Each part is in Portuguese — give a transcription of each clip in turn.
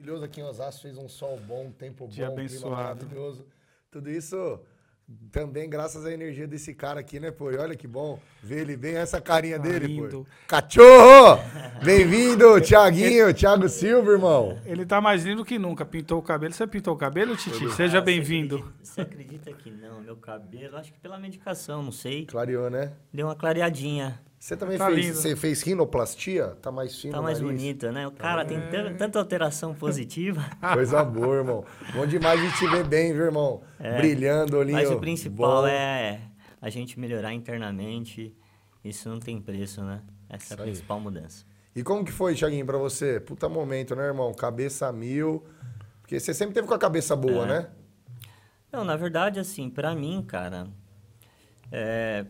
Maravilhoso aqui em Osasco, fez um sol bom, um tempo Dia bom, um clima abençoado. maravilhoso. Tudo isso também graças à energia desse cara aqui, né, pô? E olha que bom ver ele bem, essa carinha Tá dele, lindo. pô. Cachorro! Bem-vindo, Tiaguinho, Thiago Silva, irmão. Ele tá mais lindo que nunca. Pintou o cabelo. Você pintou o cabelo, Titi? Seja bem-vindo. Você acredita, você acredita que não? Meu cabelo, acho que pela medicação, não sei. Clareou, né? Deu uma clareadinha. Você também Tá fez, lindo. você fez rinoplastia? Tá mais fino Tá mais nariz? bonita, né? O cara tem tan- tanta alteração positiva. Coisa boa, irmão. Bom demais a gente te ver bem, viu, irmão? Brilhando, olhinho. É. Mas o principal bom. é a gente melhorar internamente. Isso não tem preço, né? Essa é a Isso aí. principal mudança. E como que foi, Thiaguinho, pra você? Puta momento, né, irmão? Cabeça a mil. Porque você sempre teve com a cabeça boa, É. né? Não, na verdade, assim, pra mim, cara, é,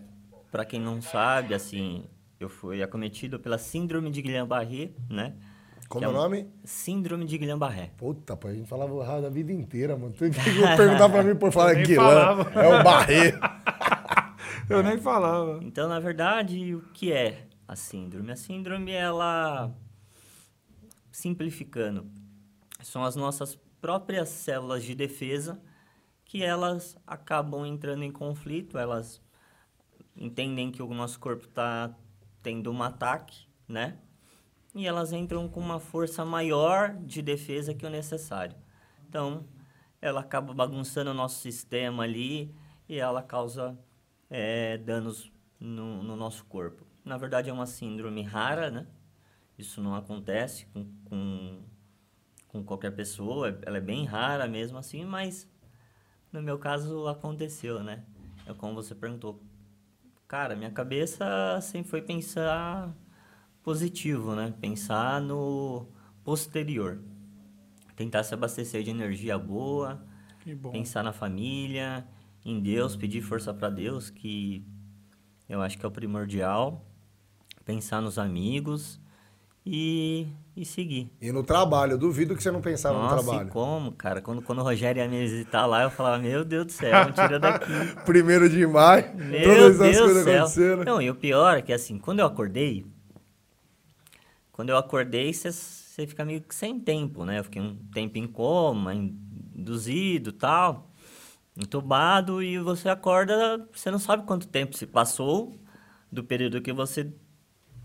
para quem não sabe, assim, eu fui acometido pela síndrome de Guillain-Barré, né? Como Que é o nome? Síndrome de Guillain-Barré. Puta, pô, a gente falava errado a vida inteira, mano. Tu que perguntar pra mim por falar falava. É o Barreto. Eu nem falava. Então, na verdade, o que é a síndrome? A síndrome, ela, simplificando, são as nossas próprias células de defesa que elas acabam entrando em conflito, elas entendem que o nosso corpo está tendo um ataque, né? E elas entram com uma força maior de defesa que o necessário. Então, ela acaba bagunçando o nosso sistema ali e ela causa eh, danos no, no nosso corpo. Na verdade, é uma síndrome rara, né? Isso não acontece com, com, com qualquer pessoa, ela é bem rara mesmo assim, mas no meu caso aconteceu, né? É como você perguntou. Cara, minha cabeça sempre foi pensar positivo, né? Pensar no posterior. Tentar se abastecer de energia boa, pensar na família, em Deus, pedir força para Deus, que eu acho que é o primordial. Pensar nos amigos e, e seguir. E no trabalho, eu duvido que você não pensava Nossa, no e trabalho. como, cara? Quando, quando o Rogério ia me visitar lá, eu falava, meu Deus do céu, me tira daqui. Primeiro de maio, Meu todas Deus as coisas céu. aconteceram. Não, e o pior é que assim, quando eu acordei, quando eu acordei, você fica meio que sem tempo, né? Eu fiquei um tempo em coma, induzido tal, entubado, e você acorda, você não sabe quanto tempo se passou do período que você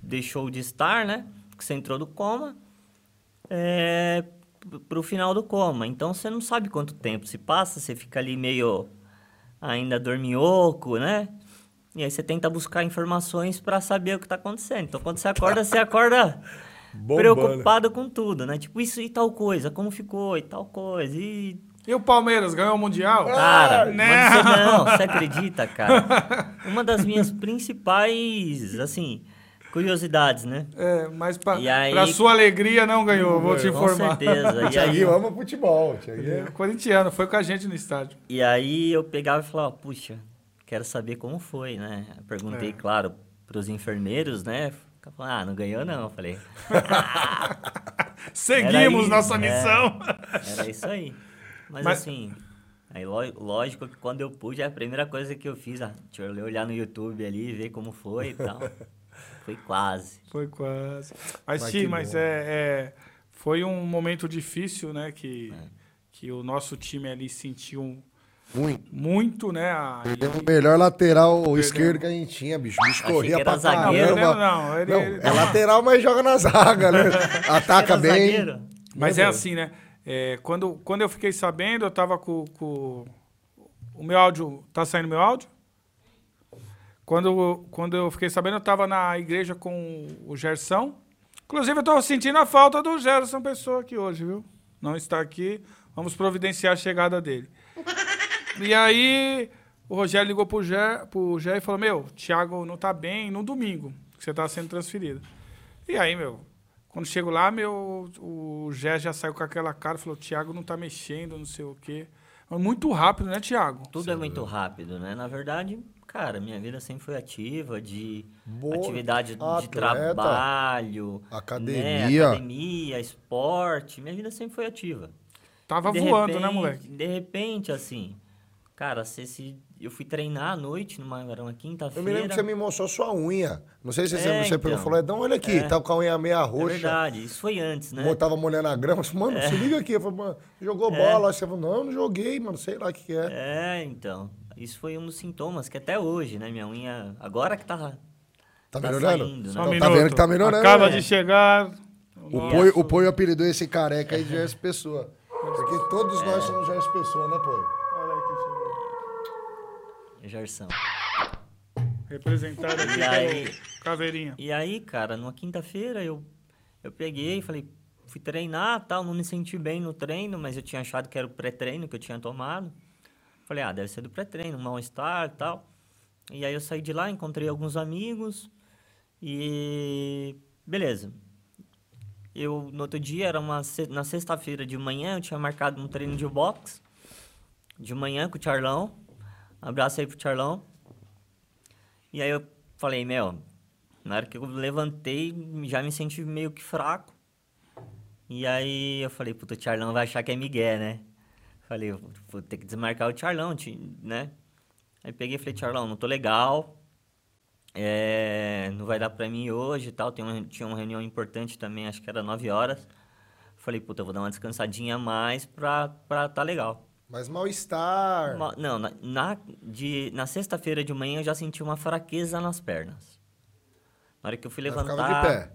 deixou de estar, né? Que você entrou do coma, é, para o final do coma. Então você não sabe quanto tempo se passa, você fica ali meio ainda dorminhoco, né? E aí você tenta buscar informações para saber o que está acontecendo. Então quando você acorda, você acorda Bombando. preocupado com tudo, né? Tipo, isso e tal coisa, como ficou e tal coisa. E E o Palmeiras ganhou o Mundial? Cara, né? mas você não, você acredita, cara? Uma das minhas principais, assim, curiosidades, né? É, mas pra, E aí- pra sua alegria não ganhou, vou te Com informar. certeza. E aí, ama futebol. É, Thiaguinho. corintiano, foi com a gente no estádio. e aí eu pegava e falava, puxa, quero saber como foi, né? Perguntei, É. claro, pros enfermeiros, né? Ah, não ganhou não. Eu falei, Seguimos isso, nossa é. missão. era isso aí. Mas, Mas- assim, aí ló- lógico que quando eu pude, a primeira coisa que eu fiz, ah, deixa eu olhar no YouTube ali, ver como foi e tal. Foi quase. Foi quase. Mas Mas sim, mas é, é- foi um momento difícil, né? Que, É. que o nosso time ali sentiu Muito. muito, né? a- Perdemos o melhor lateral esquerdo que a gente tinha, bicho. O bicho Achei corria pra zagueiro. caramba. Não, não, ele- Não, ele- é lateral, mas joga na zaga, né? Ataca bem. zagueiro. Mas Né, é velho? assim, né? É, quando, quando eu fiquei sabendo, eu tava com, com- O meu áudio. Tá saindo meu áudio? Quando, quando eu fiquei sabendo, eu tava na igreja com o Gerson. Inclusive, eu tô sentindo a falta do Gerson Pessoa aqui hoje, viu? Não está aqui. Vamos providenciar a chegada dele. E aí, o Rogério ligou pro Gé, pro Gé e falou: Meu, Thiago não tá bem no domingo, que você tá sendo transferido. E aí, meu, quando chego lá, meu, o Gé já saiu com aquela cara, falou: Thiago não tá mexendo, não sei o quê. Muito rápido, né, Thiago? Tudo é muito rápido, né? Na verdade, cara, minha vida sempre foi ativa, de Boa. atividade de Atleta. trabalho, Academia. né? academia, esporte. Minha vida sempre foi ativa. Tava De voando, né, repente- moleque? De repente, assim, cara, você se, eu fui treinar à noite, numa, era uma Eu quinta-feira. me lembro que você me mostrou sua unha. Não sei se você, É, você pegou então. falou, Edão, olha aqui, É. tá com a unha meia É roxa. verdade, isso foi antes, né? Eu tava molhando a grama, eu falei, mano, se liga aqui. Eu falei, mano, jogou bola. Aí você falou, não, não joguei, mano, sei lá o que, que é. É, então. Isso foi um dos sintomas que até hoje, né? Minha unha. Agora que tá. Tá tá melhorando? saindo, Só né? um Então, tá vendo que tá melhorando, Acaba né? de chegar. O Poio, o Poio apelidou esse careca aí de Gerson Pessoa. Porque todos nós somos Gerson Pessoa, né, Poio? Olha aqui, chegou. Gerson. Representado aqui E aí? Caveirinha. E aí, cara, numa quinta-feira eu, eu peguei e falei, fui treinar tal, não me senti bem no treino, mas eu tinha achado que era o pré-treino que eu tinha tomado. Falei, ah, deve ser do pré-treino, mal-estar e tal. E aí eu saí de lá, encontrei alguns amigos e beleza. Eu, no outro dia, era uma, na sexta-feira de manhã, eu tinha marcado um treino de boxe. De manhã com o Charlão. Abraço aí pro Charlão. E aí eu falei, meu, na hora que eu levantei, já me senti meio que fraco. E aí eu falei, puta, o Charlão vai achar que é Miguel, né? Falei, vou ter que desmarcar o Charlão, né? Aí peguei e falei, Charlão, não tô legal. É, não vai dar pra mim hoje e tal. Tem uma, tinha uma reunião importante também, acho que era 9 horas. Falei, puta, eu vou dar uma descansadinha a mais pra, pra tá legal. Mas mal-estar. Ma- Não, na, na, de- na sexta-feira de manhã eu já senti uma fraqueza nas pernas. Na hora que eu fui levantar. ficava de pé.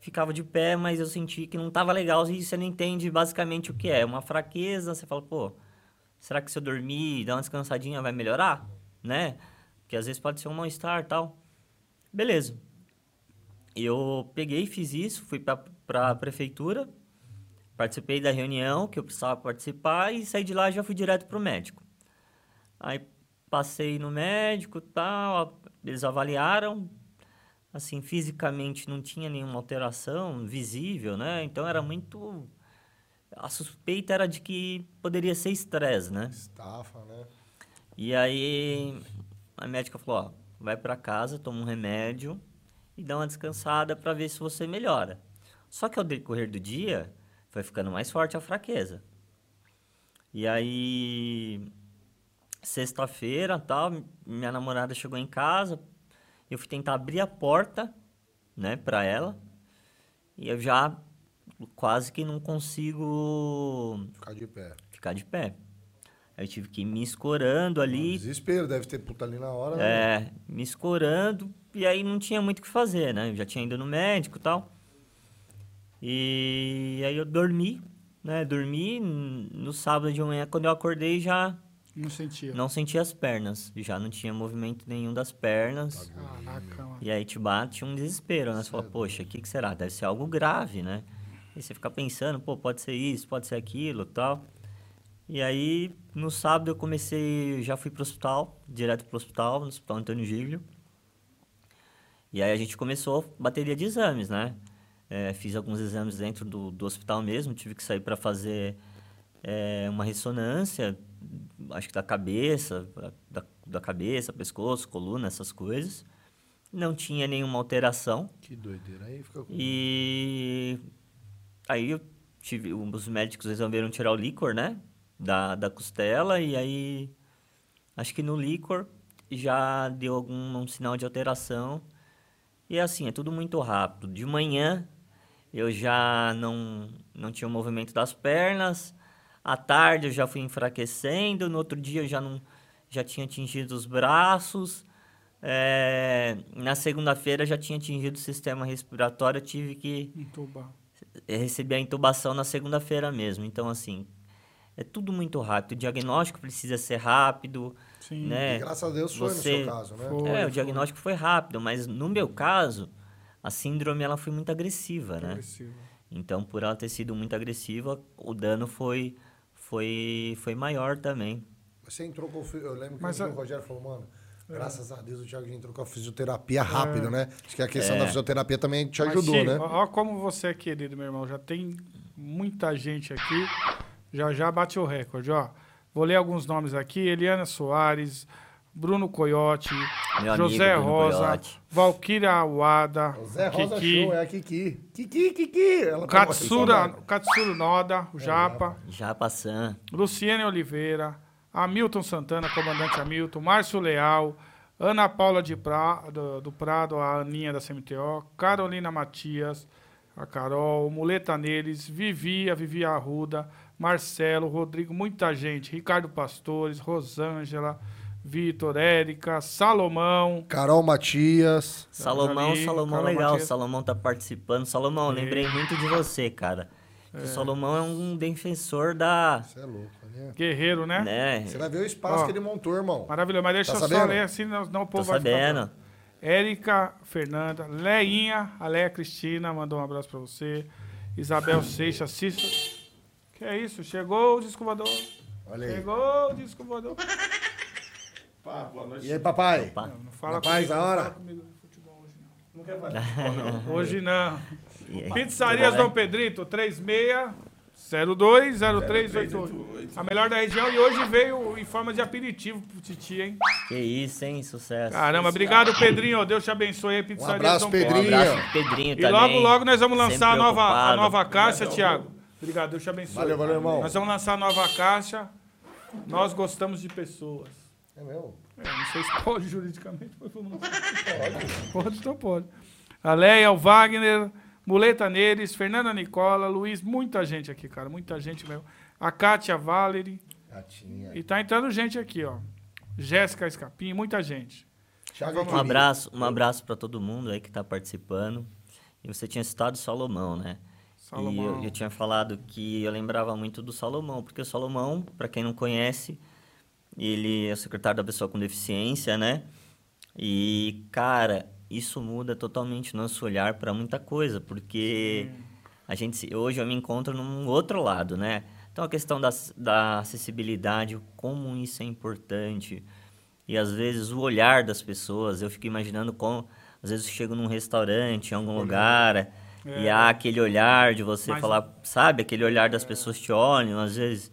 Ficava de pé, mas eu senti que não tava legal e você não entende basicamente o que é. Uma fraqueza, você fala, pô, será que se eu dormir e dar uma descansadinha vai melhorar? Né? Porque às vezes pode ser um mal-estar tal. Beleza. Eu peguei, fiz isso, fui pra, pra prefeitura, participei da reunião que eu precisava participar e saí de lá já fui direto pro médico. Aí passei no médico tal, eles avaliaram, assim, fisicamente não tinha nenhuma alteração visível, né? Então era muito. A suspeita era de que poderia ser estresse, né? Estafa, né? E aí a médica falou: ó, vai para casa, toma um remédio e dá uma descansada para ver se você melhora. Só que ao decorrer do dia foi ficando mais forte a fraqueza. E aí sexta-feira, tal, minha namorada chegou em casa, eu fui tentar abrir a porta, né, para ela. E eu já quase que não consigo Ficar de pé. ficar de pé. Eu tive que ir me escorando ali, Desespero, deve ter puta ali na hora. né? é, me escorando, e aí não tinha muito o que fazer, né? Eu já tinha ido no médico e tal. E aí eu dormi, né? Dormi no sábado de manhã, quando eu acordei já Não sentia. não sentia as pernas, já não tinha movimento nenhum das pernas. Caraca, mano. E aí te bate um desespero, né? Você fala, poxa, o que, que será? Deve ser algo grave, né? E você fica pensando, pô, pode ser isso, pode ser aquilo tal. E aí, no sábado eu comecei, já fui pro hospital, direto pro hospital, no Hospital Antônio Giglio. E aí a gente começou bateria de exames, né? É, fiz alguns exames dentro do, do hospital mesmo, tive que sair para fazer é, uma ressonância, acho que da cabeça, da, da cabeça, pescoço, coluna, essas coisas. Não tinha nenhuma alteração. Que doideira. Aí fica com. E aí eu tive, os médicos resolveram tirar o líquor, né? Da, da costela e aí acho que no líquor já deu algum um sinal de alteração. E assim, é tudo muito rápido. De manhã eu já não, não tinha o movimento das pernas. À tarde eu já fui enfraquecendo. No outro dia eu já não já tinha atingido os braços. É, na segunda-feira já tinha atingido o sistema respiratório. Eu tive que Entubar. receber a intubação na segunda-feira mesmo. Então, assim, é tudo muito rápido. O diagnóstico precisa ser rápido, Sim. né? E graças a Deus foi Você- no seu caso, né? Foi. É, o diagnóstico foi rápido, mas no meu caso, a síndrome ela foi muito agressiva, né? Agressivo. Então, por ela ter sido muito agressiva, o dano foi foi foi maior também. Você entrou com. Eu lembro que Mas o Rogério falou, mano. É. Graças a Deus o Thiago já entrou com a fisioterapia rápido, né? Acho que a questão da fisioterapia também te Mas, ajudou, Chico, né? Ó, ó como você é querido, meu irmão. Já tem muita gente aqui. Já já bate o recorde, ó. Vou ler alguns nomes aqui. Eliana Soares, Bruno Coyote, Meu amigo José Bruno Rosa, Coyote. Valquíria Awada, O Zé Rosa Kiki, Show, é a Kiki. Kiki, Kiki. Ela tá Katsura, Noda, o Japa, Já passando. Luciane Oliveira, Hamilton Santana, comandante Hamilton, Márcio Leal, Ana Paula de pra, do, do Prado, a Aninha da CMTO, Carolina Matias, a Carol, Muleta Neles, Vivi, a Vivi Arruda, Marcelo, Rodrigo, muita gente, Ricardo Pastores, Rosângela, Vitor, Érica, Salomão. Carol Matias. Salomão, Ali, Salomão Carol legal. Matias. Salomão tá participando. Salomão, lembrei muito de você, cara. O Salomão é um defensor da. Você é louco, né? Guerreiro, né? Né? Você vai ver o espaço Ó. que ele montou, irmão. Maravilhoso. Mas deixa Tá eu só sabendo? ler assim, não, não o Tô povo vai ficar sabendo. bravo. Érica Fernanda, Leinha, a Leia Cristina, mandou um abraço pra você. Isabel Seixas, Cícero. Que é isso? Chegou o disco voador. Olha aí. O disco voador. E aí, papai? Opa. Não, não fala Rapaz, comigo, da não hora. fala comigo de futebol hoje, não. Não quer falar. Hoje não. E aí? Pizzarias Dom Pedrito, 36020388. A melhor da região e hoje veio em forma de aperitivo pro Titi, hein? Que isso, hein? Sucesso. Caramba, obrigado, Pedrinho. Deus te abençoe aí, Pizzarias abraço, Dom Pedrito. Um Pedrinho. abraço Pedrinho E logo, logo nós vamos lançar a nova, a nova caixa, Thiago. Obrigado, Deus te abençoe. Valeu, valeu, irmão. Nós vamos lançar a nova caixa. Nós gostamos de pessoas. É mesmo? É, não sei se pode juridicamente, mas vamos lançar. Pode, então pode. A Leia, o Wagner, Muleta Neres, Fernanda Nicola, Luiz, muita gente aqui, cara, muita gente mesmo. A Kátia Valery. Gatinha. E tá entrando gente aqui, ó. Jéssica Escapim, muita gente. Thiago Um abraço, um abraço para todo mundo aí que tá participando. E você tinha citado Salomão, né? Salomão. E eu, eu tinha falado que eu lembrava muito do Salomão, porque o Salomão, para quem não conhece, ele é o secretário da pessoa com deficiência, né? E, cara, isso muda totalmente nosso olhar para muita coisa, porque a gente hoje eu me encontro num outro lado, né? Então a questão da, da acessibilidade, como isso é importante. E às vezes o olhar das pessoas, eu fico imaginando como às vezes eu chego num restaurante, em algum lugar, e há aquele olhar de você Mas- falar, sabe, aquele olhar das pessoas te olham, às vezes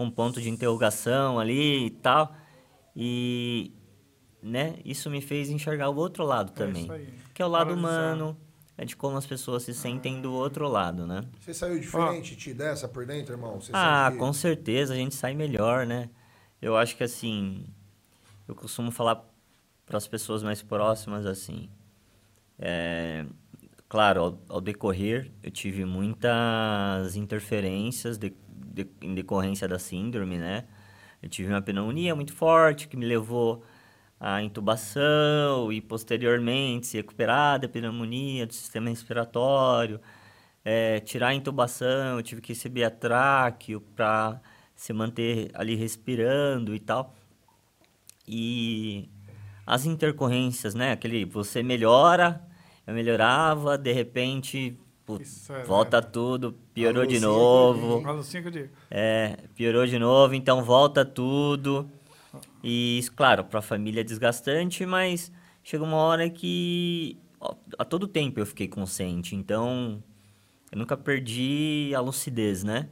com ponto de interrogação ali e tal. E né, isso me fez enxergar o outro lado também, isso aí. que é o lado humano, é de como as pessoas se sentem do outro lado, né? Você saiu diferente, te dessa por dentro, irmão? Você Ah, que- com certeza, a gente sai melhor, né? Eu acho que assim, eu costumo falar para as pessoas mais próximas assim. é, claro, ao, ao decorrer, eu tive muitas interferências de- de- em decorrência da síndrome, né? Eu tive uma pneumonia muito forte que me levou à intubação e posteriormente se recuperar da pneumonia do sistema respiratório. É, tirar a intubação, eu tive que receber a tráqueo para se manter ali respirando e tal. E as intercorrências, né? Aquele você melhora, eu melhorava, de repente putz, Isso é, volta tudo, piorou de novo. Que eu digo. É, piorou de novo, então volta tudo. E, isso, claro, para a família é desgastante, mas chega uma hora que ó, a todo tempo eu fiquei consciente, então eu nunca perdi a lucidez, né?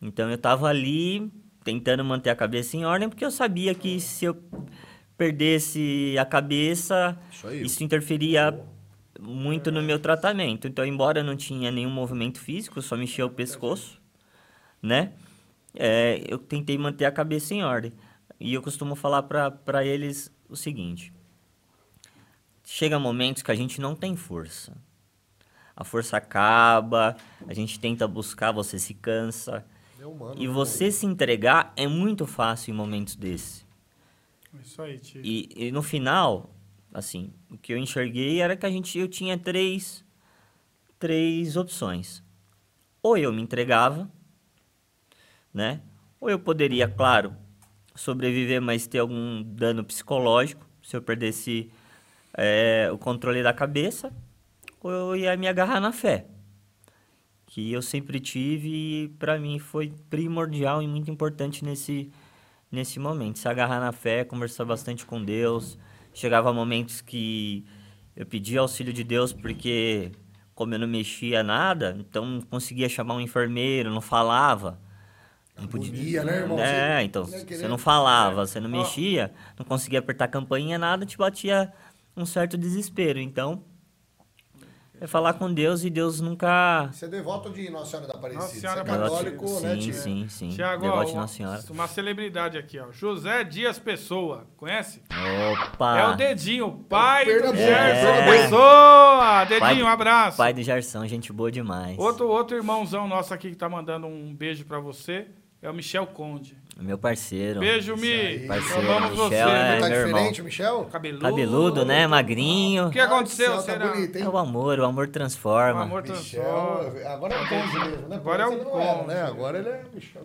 Então eu tava ali tentando manter a cabeça em ordem, porque eu sabia que se eu perdesse a cabeça, Isso isso interferia muito no meu tratamento. Então, embora eu não tinha nenhum movimento físico, só mexia o pescoço, né? É, eu tentei manter a cabeça em ordem. E eu costumo falar para eles o seguinte: chega momentos que a gente não tem força. A força acaba, a gente tenta buscar, você se cansa. É humano, E né? você se entregar é muito fácil em momentos desses. Isso aí, tio. E, e no final, assim, o que eu enxerguei era que a gente, eu tinha três, três opções. Ou eu me entregava, né? Ou eu poderia, claro, sobreviver, mas ter algum dano psicológico, se eu perdesse eh, o controle da cabeça, ou eu ia me agarrar na fé. Que eu sempre tive e para mim foi primordial e muito importante nesse, nesse momento. Se agarrar na fé, conversar bastante com Deus. Chegava momentos que eu pedia auxílio de Deus porque, como eu não mexia nada, então não conseguia chamar um enfermeiro, não falava. Não Agonia, né, irmão? É, Você- então, né, você não falava, você não mexia, não conseguia apertar a campainha, nada, te batia um certo desespero. Então, É falar com Deus e Deus nunca. Você é devoto de Nossa Senhora da Aparecida. Nossa Você Senhora é da católico, sim, né, tio? sim, sim. Tiago, Devoto ó, de uma, Nossa Senhora. uma celebridade aqui, ó. José Dias Pessoa. Conhece? Opa! É o Dedinho, pai do Pernambuco, Gerson é. Pessoa. Dedinho, Pai- um abraço. Pai do Jarsão, gente boa demais. Outro, outro irmãozão nosso aqui que tá mandando um beijo pra você é o Michel Conde. Meu parceiro. Beijo, Mi. Parceiro, Amamos você. Michel é- Tá meu irmão. diferente, Michel? Cabeludo. Cabeludo, né? Magrinho. O que aconteceu, Ah, o céu, será? Tá bonito, hein? É o amor, o amor O transforma. amor Michel, transforma. agora é o Conde mesmo, né? Agora é o era, Conde. né? Agora ele é Michel.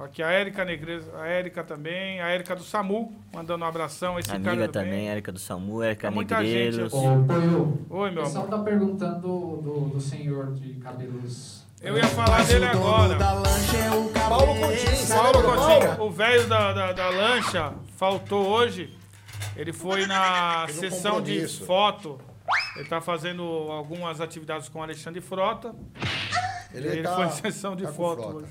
Aqui a Érica Negreiros, a Érica também, a Érica do SAMU, mandando um abração. Esse Amiga cara também, Érica do Samu, Érica muita gente Negreiros. assim. Ô, Poio, Oi, o meu pessoal amor. tá perguntando do, do senhor de cabelos. Eu ia falar dele agora. Paulo Coutinho, Paulo do Coutinho, o velho da, da, da lancha, faltou hoje. Ele foi na Teve um sessão de compromisso. foto. Ele tá fazendo algumas atividades com o Alexandre Frota. Ele, Ele, tá- foi em sessão de tá foto.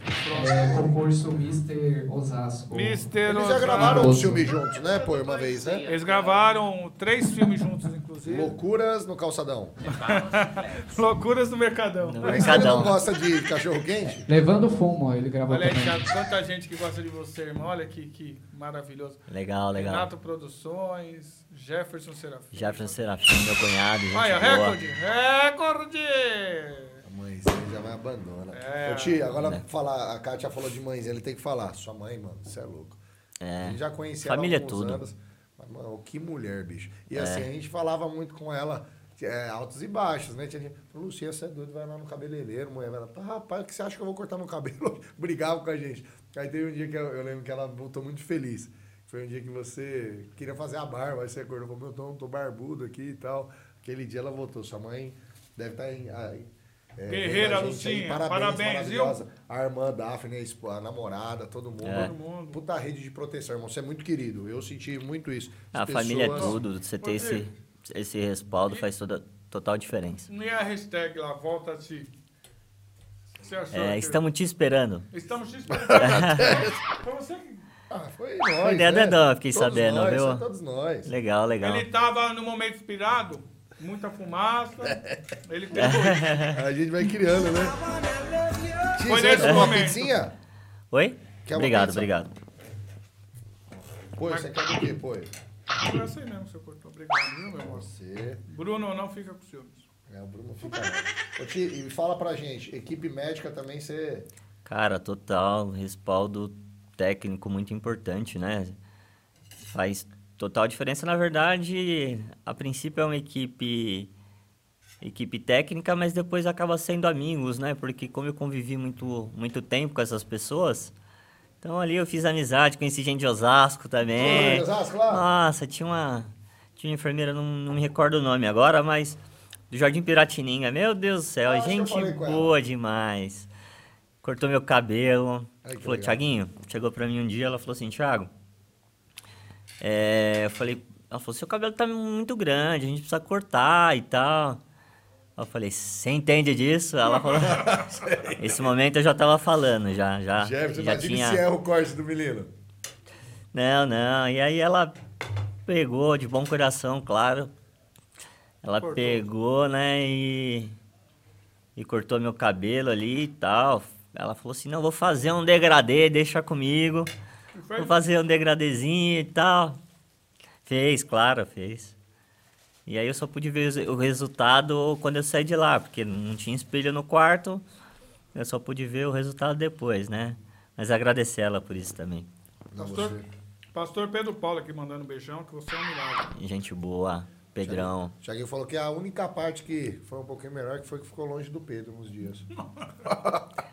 É, concurso Mr. Osasco. Mister Eles já Osasco. gravaram um filme juntos, né, pô, uma vez, né? Eles gravaram três filmes juntos, inclusive. Loucuras no calçadão. Loucuras do Mercadão. No Mas ele não Mercadão. gosta de cachorro quente? Levando fumo, ele gravou Olha aí, também. Thiago, quanta gente que gosta de você, irmão. Olha que, que maravilhoso. Legal, legal. Renato Produções, Jefferson Serafim. Jefferson Serafim, meu cunhado, gente Olha, recorde! Recorde! A mãezinha já vai abandona. É. Ô, tia, agora É. falar, a Kátia falou de mãezinha, ele tem que falar. Sua mãe, mano, você é louco. É. já conhecia Família ela há é alguns tudo. anos. Mas, mano, que mulher, bicho. E É. assim, a gente falava muito com ela, é, altos e baixos, né? Tinha gente falou, Lucia, você é doido, vai lá no cabeleireiro, mulher. Vai lá, "Ah, rapaz, o que você acha que eu vou cortar meu cabelo? Brigava com a gente. Aí teve um dia que eu, eu lembro que ela voltou muito feliz. Foi um dia que você queria fazer a barba, aí você acordou, falou, meu, tô, tô barbudo aqui e tal. Aquele dia ela voltou. Sua mãe deve estar em. É, Guerreira. Lucinha, Parabéns, parabéns, viu? A irmã Daphne, a namorada, todo mundo. É. Todo mundo. Puta rede de proteção, irmão. Você é muito querido. Eu senti muito isso. A As família é pessoas- tudo. Você ter esse, esse respaldo faz toda total diferença. E a hashtag lá, volta a ti. O que você achou? É, estamos te esperando. Estamos te esperando. Foi você que... Ah, foi nós. Foi ideia né? Edão, eu fiquei Todos sabendo, nós, viu? Todos nós. Legal, legal. Ele tava no momento inspirado, muita fumaça. Ele pegou. A gente vai criando, né? Tia, Foi você nesse quer uma momento. pizzinha? Oi? Quer uma Obrigado, pizza? obrigado. Pô, você quer do quê, pô? Foi assim mesmo que você cortou. Obrigado, viu, meu irmão? Você. Bruno, não fica com ciúmes. É, o Bruno fica. Ô, tia, e fala pra gente, equipe médica também você. Cara, total, respaldo técnico muito importante, né? Faz total diferença. Na verdade, a princípio é uma equipe equipe técnica, mas depois acaba sendo amigos, né? Porque como eu convivi muito muito tempo com essas pessoas, então ali eu fiz amizade, conheci gente de Osasco também. Osasco lá? Nossa, tinha uma tinha uma enfermeira, não, não me recordo o nome agora, mas do Jardim Piratininga. Meu Deus do céu, Ah, gente boa demais. Cortou meu cabelo. Ai, falou. Tiaguinho, chegou pra mim um dia, ela falou assim, Thiago, é, eu falei, ela falou, seu cabelo tá muito grande, a gente precisa cortar e tal. Eu falei, você entende disso? Ela falou, esse momento eu já tava falando, já, já, Jefferson, já tinha... se erra o corte do menino. Não, não. E aí ela pegou de bom coração, claro. Ela Cortou. pegou, né, e, e cortou meu cabelo ali e tal. Ela falou assim, não, vou fazer um degradê, deixa comigo. Vou fazer um degradezinho e tal. Fez, claro, fez. E aí eu só pude ver o resultado quando eu saí de lá, porque não tinha espelho no quarto. Eu só pude ver o resultado depois, né? Mas agradecer ela por isso também. Não, Pastor. Pastor Pedro Paulo aqui mandando um beijão, que você é um milagre. Gente boa, Pedrão. O Thiaguinho falou que a única parte que foi um pouquinho melhor que foi que ficou longe do Pedro uns dias.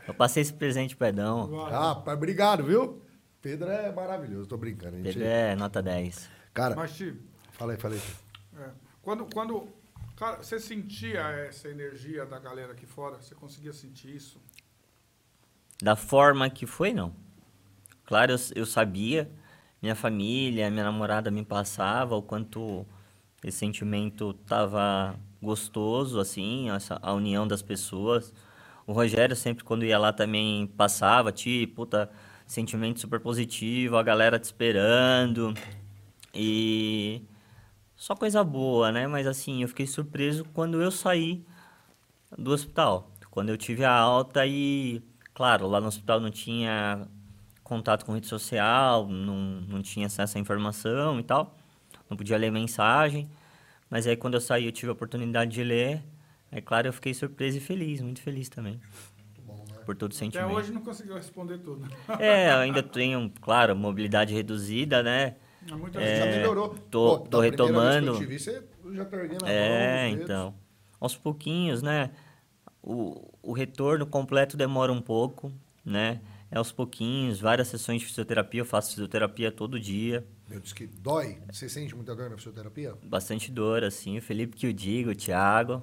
Eu passei esse presente pro Edão. Ah, pai, obrigado, viu? Pedro é maravilhoso, tô brincando. Gente... Pedro é nota 10. Cara, Mas, Steve, falei, falei. é, quando, quando cara, você sentia essa energia da galera aqui fora? Você conseguia sentir isso? Da forma que foi, não. Claro, eu, eu sabia, minha família, minha namorada me passava o quanto esse sentimento tava gostoso, assim, essa, a união das pessoas. O Rogério sempre, quando ia lá, também passava, tipo, puta, sentimento super positivo, a galera te esperando. E só coisa boa, né? Mas assim, eu fiquei surpreso quando eu saí do hospital. Quando eu tive a alta e, claro, lá no hospital não tinha contato com rede social, não, não tinha acesso à informação e tal, não podia ler mensagem. Mas aí quando eu saí eu tive a oportunidade de ler. É claro, eu fiquei surpreso e feliz, muito feliz também. Por todo o Até sentimento. hoje não conseguiu responder tudo. É, eu ainda tenho, claro, mobilidade reduzida, né? Muita É, já melhorou. tô- Pô, tô primeira vez que retomando. eu vi, você já tá erguendo a É, mão, então. Aos pouquinhos, né? O, o retorno completo demora um pouco, né? É aos pouquinhos, várias sessões de fisioterapia, eu faço fisioterapia todo dia. Meu, diz que dói. Você sente muita dor na fisioterapia? Bastante dor, assim. O Felipe que o diga, o Thiago.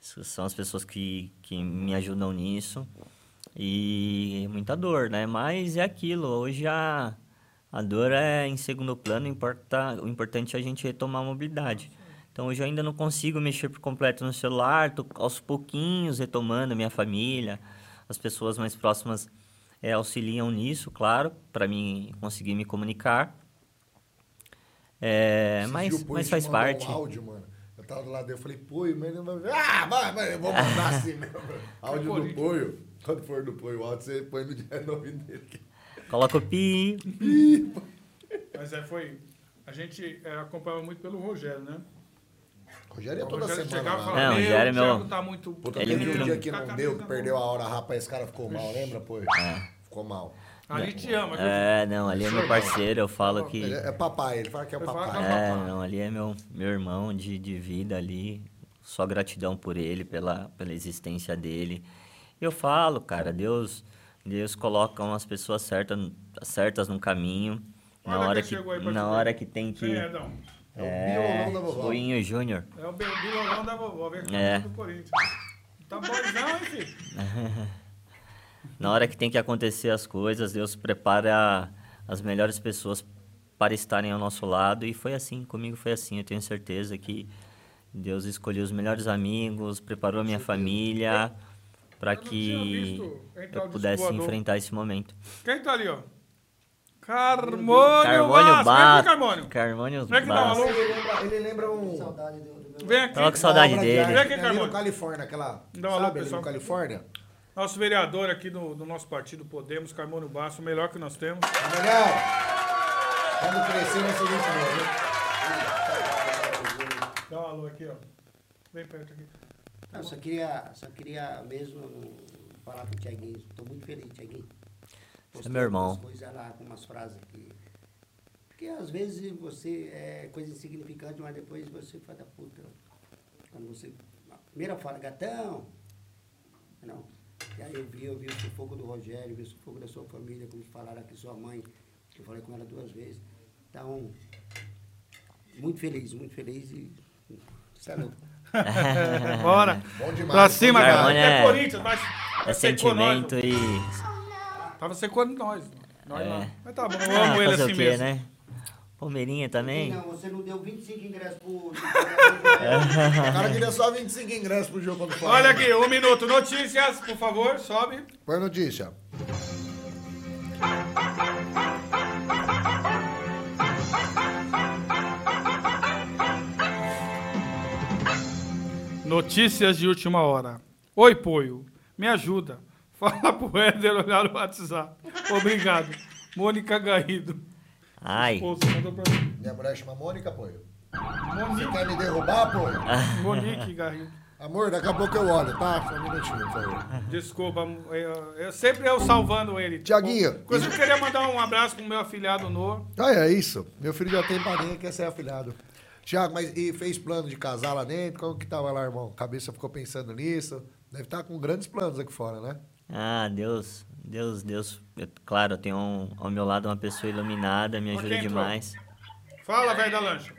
São as pessoas que, que me ajudam nisso. E muita dor, né? Mas é aquilo. Hoje a, a dor é em segundo plano. Importa, o importante é a gente retomar a mobilidade. Então hoje eu ainda não consigo mexer por completo no celular. Tô aos pouquinhos retomando a minha família. As pessoas mais próximas eh, auxiliam nisso, claro, para mim conseguir me comunicar. É, Esse mas, mas faz parte. Um áudio, mano. Eu tava do lado dele, eu falei, Poi, mas. Ah, vai, vai, eu vou mandar assim mesmo. áudio do. Poio. Quando for do Poio, o áudio você põe no dia no ouvido dele. Coloca o pi. Mas é, foi. A gente é, acompanhava muito pelo Rogério, né? Rogério é toda Rogério semana chegava lá. falava, Não, o "Meu, Rogério é o meu- Thiago tá muito... Puta, Ele teve um dia que Tá não a deu, que perdeu a hora, rapaz, esse cara ficou mal, lembra, Poio? Ficou mal. Ali te ama? É, não, ali é meu parceiro, eu falo que. Ele é, é papai, ele fala que é fala papai. é É, não, ali é meu, meu irmão de, de vida ali. Só gratidão por ele, pela, pela existência dele. Eu falo, cara, Deus, Deus coloca umas pessoas certas, certas no caminho. Olha Na hora, que, chegou aí pra te na hora que tem que. É? É o biolão da vovó. Boinho Júnior. É o Bilolão da vovó, vem É. do Corinthians. Tá bonzão, hein, filho? Na hora que tem que acontecer as coisas, Deus prepara as melhores pessoas para estarem ao nosso lado. E foi assim, comigo foi assim. Eu tenho certeza que Deus escolheu os melhores amigos, preparou a minha família para que eu pudesse voador. enfrentar esse momento. Quem tá ali, ó? Carmônio Carmônio Bastos. Vem aqui, Bato. Carmônio. Carmônio Vem aqui um Bastos. alô. Ele lembra, ele lembra um... Saudade do, do meu. Vem aqui. Tava com saudade uma dele. Vem aqui, Carmônio. Califórnia, aquela... Dá um alô, sabe, pessoal. Califórnia? Nosso vereador aqui do, do nosso partido Podemos, Carmônio Basso, o melhor que nós temos. Daniel, quando crescer vai ser gente boa, viu? Dá um alô aqui, ó. Vem perto aqui. Não, só queria, só queria mesmo falar pro Tiaguinho. Tô muito feliz, Tiaguinho. Você é meu irmão. Coisas lá, com umas frases aqui. Porque às vezes você é coisa insignificante, mas depois você fala da puta. Quando você. a Primeira fala, gatão. Não. E aí eu vi, eu vi o sufoco do Rogério, vi o sufoco da sua família, como falaram aqui, sua mãe, que eu falei com ela duas vezes. Então, muito feliz, muito feliz e. Louco. Bora. Bom demais. Pra cima, cara. Carmônio É é- Corinthians, mas... É secou nós. sentimento e. Tava secando nós. Nós É. não. Mas tá bom, eu Ah, amo ele assim quê, mesmo. né? Palmeirinha também? Não, você não deu 25 ingressos pro. O cara queria só 25 ingressos pro jogo contra o Olha aqui, um minuto. Notícias, por favor, sobe. Põe notícia. Notícias de última hora. Oi, Poio. Me ajuda. Fala pro Éder olhar o WhatsApp. Obrigado. Mônica Garrido. Ai. Pô, você mandou pra mim. Minha mulher chama Mônica. Você Monique, quer me derrubar, pô? Monique Garrido. Amor, daqui a pouco eu olho, tá? Só um minutinho, por favor. Desculpa, eu, eu sempre eu salvando ele. Tiaguinho. Inclusive, eu queria mandar um abraço pro meu afilhado Noah. Ah, é isso. Meu filho já tem padrinho, quer ser afilhado. Tiago, mas e fez plano de casar lá dentro? Como que tava lá, irmão? Cabeça ficou pensando nisso? Deve estar com grandes planos aqui fora, né? Ah, Deus, Deus, Deus. Eu- claro, eu tenho um- ao meu lado uma pessoa iluminada, me ajuda demais. Fala, velho da lancha.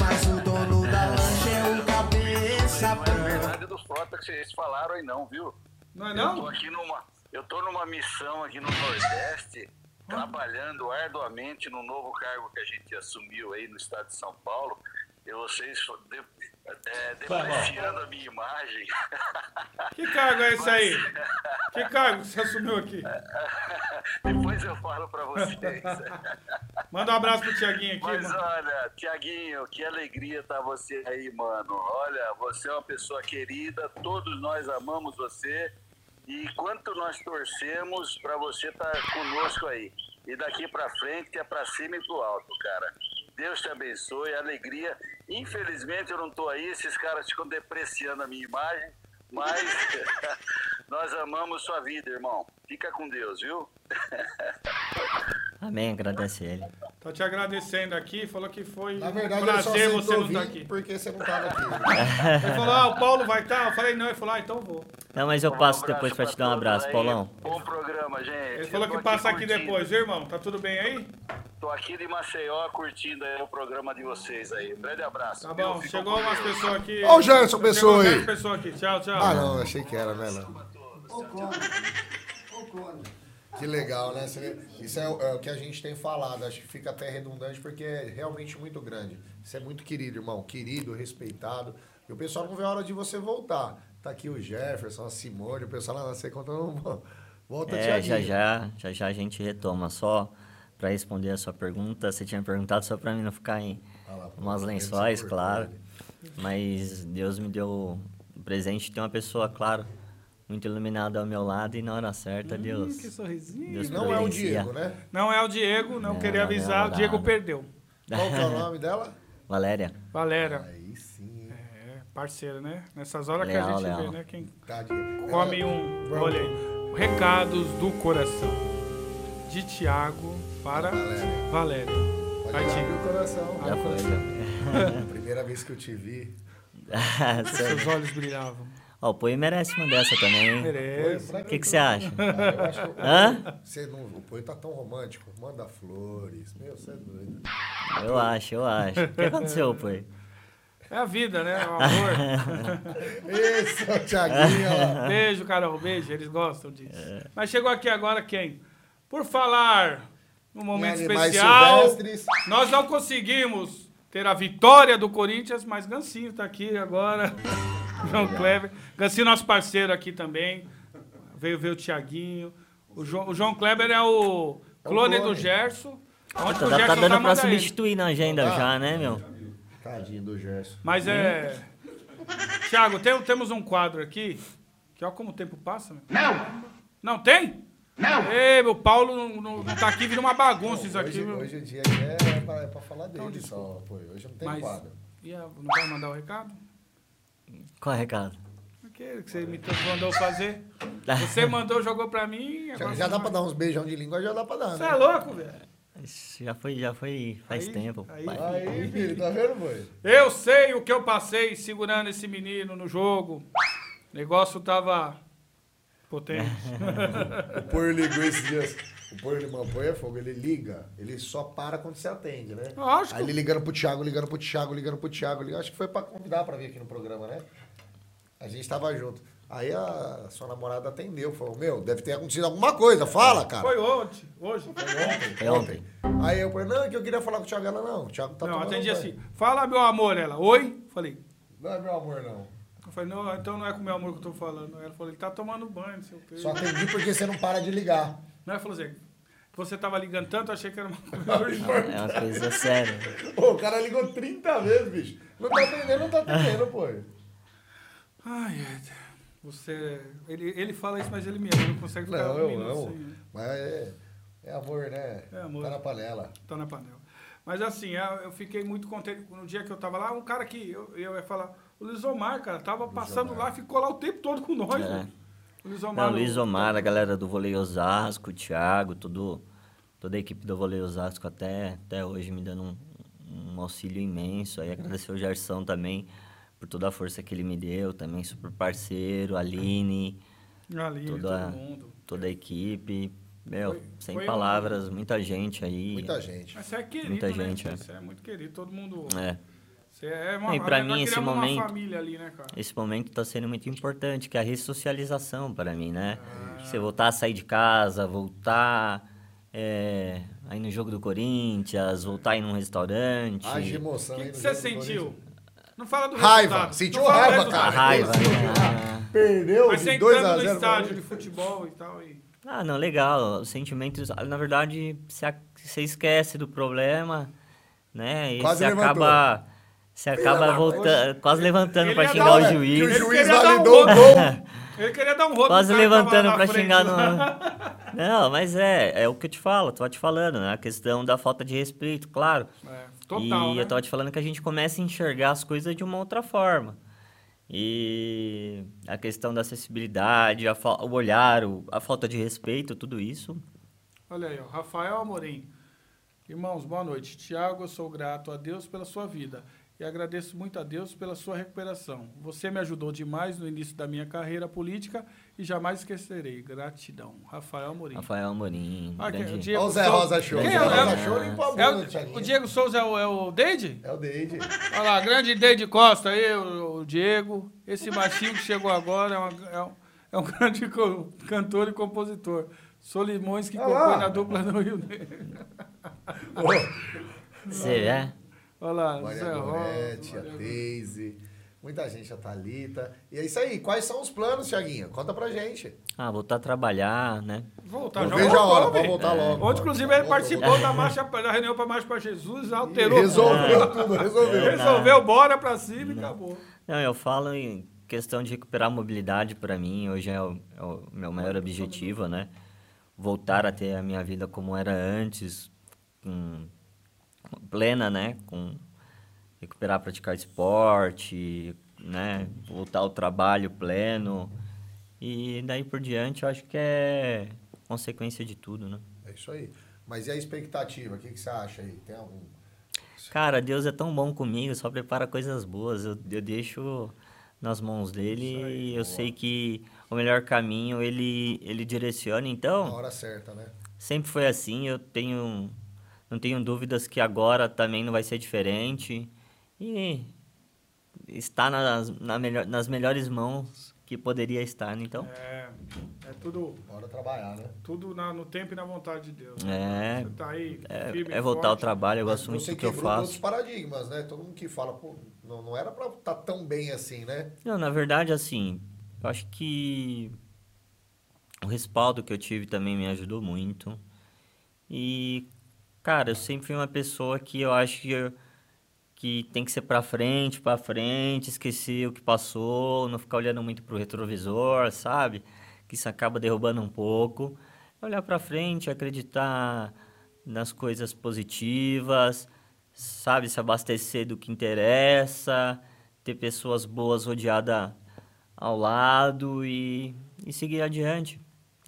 Mas o dono da lancha é um cabeça Não é verdade do Frota que vocês falaram aí não, viu? Não é Eu tô não? aqui numa, eu tô numa missão aqui no Nordeste, trabalhando arduamente no novo cargo que a gente assumiu aí no estado de São Paulo. E vocês de, é, depreciando a minha imagem. Que cargo é esse aí? Que cargo você assumiu aqui? Depois eu falo pra vocês. Manda um abraço pro Tiaguinho aqui, Mas mano. olha, Tiaguinho, que alegria tá você aí, mano. Olha, você é uma pessoa querida, todos nós amamos você. E quanto nós torcemos pra você estar conosco aí. E daqui pra frente é pra cima e pro alto, cara. Deus te abençoe, alegria. Infelizmente eu não tô aí, esses caras ficam depreciando a minha imagem, mas nós amamos sua vida, irmão. Fica com Deus, viu? Amém, agradece ele. Tô te agradecendo aqui, falou que foi Na um verdade, eu só prazer você não estar aqui. porque você não tava aqui. Ele falou, ah, o Paulo vai estar? Eu falei, não, ele falou, ah, então vou. Não, mas eu Um passo depois pra te dar um abraço, aí. Paulão. Bom programa, gente. Ele Eu falou que passa aqui curtindo. depois, viu, irmão? Tá tudo bem aí? Tô aqui de Maceió curtindo aí o programa de vocês aí. Um grande abraço. Tá bom, chegou umas pessoas aqui. Ó o Gerson Pessoa aí. dez pessoas aqui. Tchau, tchau. Ah, não, achei que era, né, não. Ô, Cone. Ô, Cone. Que legal, né? Isso é o, é o que a gente tem falado. Acho que fica até redundante porque é realmente muito grande. Você é muito querido, irmão. Querido, respeitado. E o pessoal não vê a hora de você voltar. Tá aqui o Jefferson, a Simone, o pessoal lá na sei contando. Volta, É, já já, já já a gente retoma. Só pra responder a sua pergunta, você tinha perguntado só pra mim não ficar em Ah lá, umas lençóis, claro. Mas Deus me deu o presente de uma pessoa, claro, muito iluminada ao meu lado e na hora certa, Deus. Hum, que sorrisinho. Deus Não é o. Diego, né? Não é o Diego, não, Não, queria não, avisar, o Diego perdeu. Qual que é o nome dela? Valéria, Valéria. Aí sim. hein? É, parceira, né? Nessas horas que Leal, a gente leal. vê, né? Quem Tadinha. come um. Olha aí. Recados do coração. De Tiago para Valéria. Valéria. Vai, abrir o coração. já foi, já. Primeira vez que eu te vi. Seus olhos brilhavam. Ó, o Poi merece uma dessa também, hein? Merece. O que que você acha? Ah, eu acho que Hã? você não, o Poi tá tão romântico. Manda flores. Meu, você é doido. Eu acho, eu acho. O que aconteceu, Poi? É a vida, né? O amor. Esse é o Thiaguinho, ó. beijo, Carol, beijo. Eles gostam disso. Mas chegou aqui agora quem? Por falar num momento especial, silvestres. nós não conseguimos ter a vitória do Corinthians, mas Gancinho tá aqui agora. João Kleber. Gancinho, nosso parceiro aqui também. Veio ver o Tiaguinho. O João, o João Kleber é o clone do. Gerson. Onde Tá, o tá Gerson dando pra manda ele. substituir na agenda Tá. já, né, meu? Tadinho do Gerson. Mas é. Tiago, tem- temos um quadro aqui. Que olha como o tempo passa, meu. Não! Não tem? Não! Ei, meu Paulo não, não, não tá aqui, vira uma bagunça isso aqui, Hoje, meu. hoje o dia aqui é pra, é pra falar dele Então, só, Poi. Hoje não tem Mas. quadro. E a- não vai mandar o recado? Qual é o recado? Aquele que você me mandou fazer. Você mandou, jogou pra mim. Já, agora já dá vai. pra dar uns beijão de língua, já dá pra dar, Você né? é louco, velho. Isso já foi, já foi faz Aí- tempo. aí- pai. Aí, filho, tá vendo, Poi? Eu sei o que eu passei segurando esse menino no jogo. O negócio tava potente. O Poi ligou esses dias. O Poi, irmão, Poi é fogo. Ele liga, ele só para quando você atende, né? Lógico. Aí ele ligando pro Thiago, ligando pro Thiago, ligando pro Thiago. ligando- Acho que foi pra convidar pra vir aqui no programa, né? A gente tava junto. Aí a sua namorada atendeu, falou, meu, deve ter acontecido alguma coisa, fala, cara. Foi ontem, hoje. Foi ontem. Aí eu falei, não, é que eu queria falar com o Thiago. Ela, não, o Thiago tá não, tomando atendi banho. assim. Fala, meu amor. Ela, oi? Falei. Não é meu amor, não. Eu falei, não, então não é com meu amor que eu tô falando. Ela falou, ele tá tomando banho, não sei o quê. Só atendi porque você não para de ligar. Não, ela falou assim, você tava ligando tanto, eu achei que era uma coisa. É uma coisa séria. Pô, o cara ligou 30 vezes, bicho. Não tá atendendo, não tá atendendo, pô. Ai, você... Ele, ele fala isso, mas ele me ama, não consegue ficar Não, eu amo. sem- Mas é, é amor, né? É amor. Tá na panela. Tá na panela. Mas assim, eu eu fiquei muito contente. No dia que eu tava lá, um cara que eu, eu ia falar, o Lisomar, cara, tava passando lá, ficou lá o tempo todo com nós. É. velho. O Lisomar. Não, Luiz Omar, a galera do Vôlei Osasco, o Thiago, tudo, toda a equipe do Vôlei Osasco até, até hoje me dando um, um auxílio imenso. Aí agradecer o Gerson também por toda a força que ele me deu, também super parceiro, a Aline, Ali, toda, todo mundo. toda a equipe. Meu, Foi- sem foi um- palavras, muita gente aí. Muita gente. Mas você é querido, Muita né? gente, é. Você é muito querido, todo mundo... É. Você é uma, E pra nós mim, esse criamos momento- ali, né, cara? Esse momento está sendo muito importante, que é a ressocialização para mim, né? Ah. Você voltar a sair de casa, voltar é, aí no jogo do Corinthians, voltar a ir num restaurante. Haja emoção O aí que, no que você sentiu? Não fala do Raiva, resultado. sentiu Não raiva. A cara. raiva, Esse né? Perdeu Mas de você 2 entrando a no 0 estádio de futebol e tal. E... Ah, não, legal. Os sentimentos, ah, na verdade, você esquece do problema, né? E Quase você levantou. acaba. Você acaba voltando, quase levantando ia xingar dar o Que o juiz. Juiz validou o gol. Ele queria dar um rodo Quase levantando frente, xingar no. Não, mas é, é o que eu te falo, tô te falando, né? A questão da falta de respeito, claro. É, total, e né? eu tava te falando que a gente começa a enxergar as coisas de uma outra forma. E a questão da acessibilidade, a fa- o olhar, o- a falta de respeito, tudo isso. Olha aí, ó, Rafael Amorim. Irmãos, boa noite. Tiago, eu sou grato a Deus pela sua vida e agradeço muito a Deus pela sua recuperação. Você me ajudou demais no início da minha carreira política e jamais esquecerei. Gratidão. Rafael Amorim. Rafael Amorim, Ah, grande... o Diego Olha o Zé Souza- Rosa Show. Quem é, Rosa é- Show limpou a é o- o Diego Souza é o, é o Deide? É o Deide. Olha lá, grande Deide Costa aí, o, o Diego. Esse baixinho que chegou agora é, uma- é um, é um grande co- cantor e compositor. Solimões que Olha compõe na dupla do Rio Negro. Você é? Olha lá, Maria Zé Gorete, a. Deise, muita gente, a Thalita. E é isso aí. Quais são os planos, Thiaguinho? Conta pra gente. Ah, voltar a trabalhar, né? Voltar, já vejo a hora pra velho. voltar logo. Ontem, inclusive, ele participou da, marcha, da reunião para Marcha para Jesus, E alterou. Resolveu tudo, resolveu. Resolveu, bora pra cima e acabou. Não, eu falo em questão de recuperar a mobilidade para mim, hoje é o, é o meu maior objetivo, né? Voltar a ter a minha vida como era antes, com, plena, né? Com recuperar, praticar esporte, né? Voltar ao trabalho pleno. E daí por diante, eu acho que é consequência de tudo, né? É isso aí. Mas e a expectativa? O que, que você acha aí? Tem algum. Cara, Deus é tão bom comigo, só prepara coisas boas. Eu, eu deixo nas mãos dele e eu sei que o melhor caminho ele, ele direciona. Na Então, hora certa, né? sempre foi assim. Eu tenho. Não tenho dúvidas que agora também não vai ser diferente. E está nas, na melhor, nas melhores mãos que poderia estar, né? Então. É, é tudo, Bora trabalhar, né? tudo na- no tempo e na vontade de Deus. É, Você tá aí, É, firme, é voltar ao forte. trabalho, eu gosto muito você do que eu quebrou todos os faço. paradigmas, né? Todo mundo que fala, pô, não, não era pra estar tão bem assim, né? Não, na verdade, assim, eu acho que o respaldo que eu tive também me ajudou muito. E, cara, eu sempre fui uma pessoa que eu acho que, eu- que tem que ser pra frente, pra frente, esquecer o que passou, não ficar olhando muito pro retrovisor, sabe? Que isso acaba derrubando um pouco. Olhar pra frente, acreditar nas coisas positivas, sabe? Se abastecer do que interessa, ter pessoas boas rodeadas ao lado e, e seguir adiante.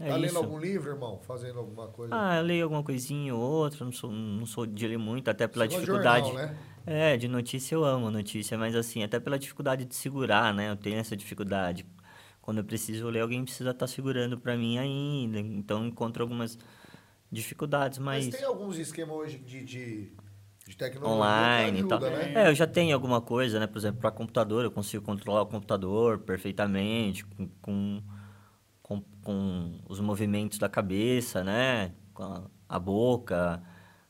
É tá lendo isso. algum livro, irmão? Fazendo alguma coisa? Ah, eu leio alguma coisinha ou outra, não sou, não sou de ler muito, até pela Você dificuldade. jornal, né? É, de notícia eu amo notícia, mas assim, até pela dificuldade de segurar, né? Eu tenho essa dificuldade. Quando eu preciso ler, alguém precisa estar segurando para mim ainda. Então, eu encontro algumas dificuldades, Mas mas... tem alguns esquemas hoje de, de, de tecnologia online que e tal. ajuda, né? É, eu já tenho alguma coisa, né? Por exemplo, para computador, eu consigo controlar o computador perfeitamente, com, com, com, com os movimentos da cabeça, né? Com a, a boca,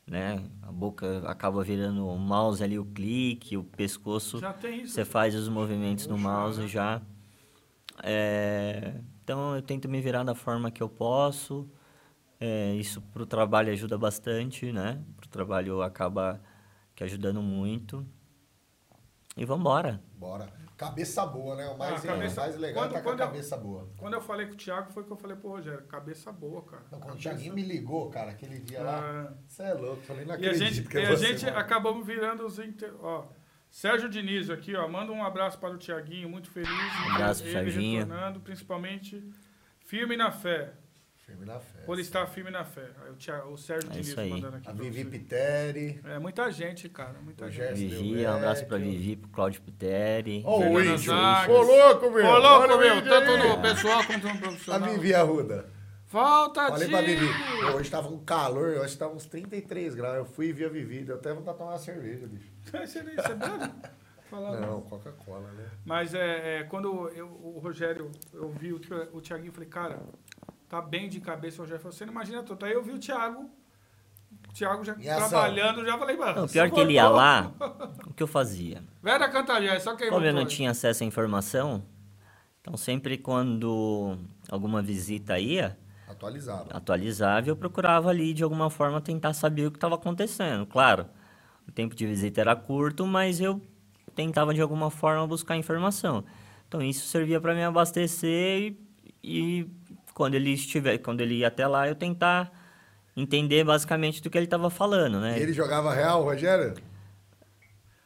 né? A boca acaba virando o mouse ali, o clique, o pescoço. Já tem isso. Você faz os movimentos no mouse né? já. É, então eu tento me virar da forma que eu posso. É, isso para o trabalho ajuda bastante, né? Para o trabalho acaba que ajudando muito. E vamos embora. Bora. Cabeça boa, né? O mais, Ah, cabeça- o mais legal quando- é tá com a quando eu- cabeça boa. Quando eu falei com o Thiago, foi que eu falei pro Rogério, cabeça boa, cara. Não, quando o Cabeça- Thiaguinho me ligou, cara, aquele dia lá, Ah. você é louco, falei, não E a gente, que é e a você, gente mano. acabamos virando os. Inter... Ó, Sérgio Diniz aqui, ó. Manda um abraço para o Tiaguinho, muito feliz. Um abraço pro retornando, principalmente firme na fé. Firme na fé. Por estar firme na fé. O, Tia- o Sérgio É Diniz mandando aqui. A Vivi. Piteri. É muita gente, cara. Muita O gente. Vivi, um abraço pra. Vivi, pro Cláudio Piteri. Ó, o índio. Ô, louco, meu. Ô, louco, meu. Tanto no pessoal quanto no A profissional. Vivi Arruda. Volta, Falei pra! Vivi. Hoje tava um calor, hoje tava uns 33 graus. Eu fui e vi a Vivi. Deu até vontade de tomar uma cerveja, bicho. Você você bebe? Fala, Não, Coca-Cola, né? Mas é, é, quando eu, o Rogério, eu vi o, o Thiaguinho, eu falei, cara, tá bem de cabeça. O Rogério falou, você não imagina tudo. Aí eu vi o Thiago, o Thiago já Em ação. trabalhando, já falei, mano. Não, pior que ele ia lá, o que eu fazia? Vera Cantaria, só quem Como eu não tinha acesso à informação, então sempre quando alguma visita ia, Atualizava. atualizava e eu procurava ali de alguma forma tentar saber o que estava acontecendo. Claro, o tempo de visita era curto, mas eu tentava de alguma forma buscar informação. Então isso servia para me abastecer e, e quando ele estiver, quando ele ia até lá, eu tentar entender basicamente do que ele estava falando, né? Ele jogava real, Rogério?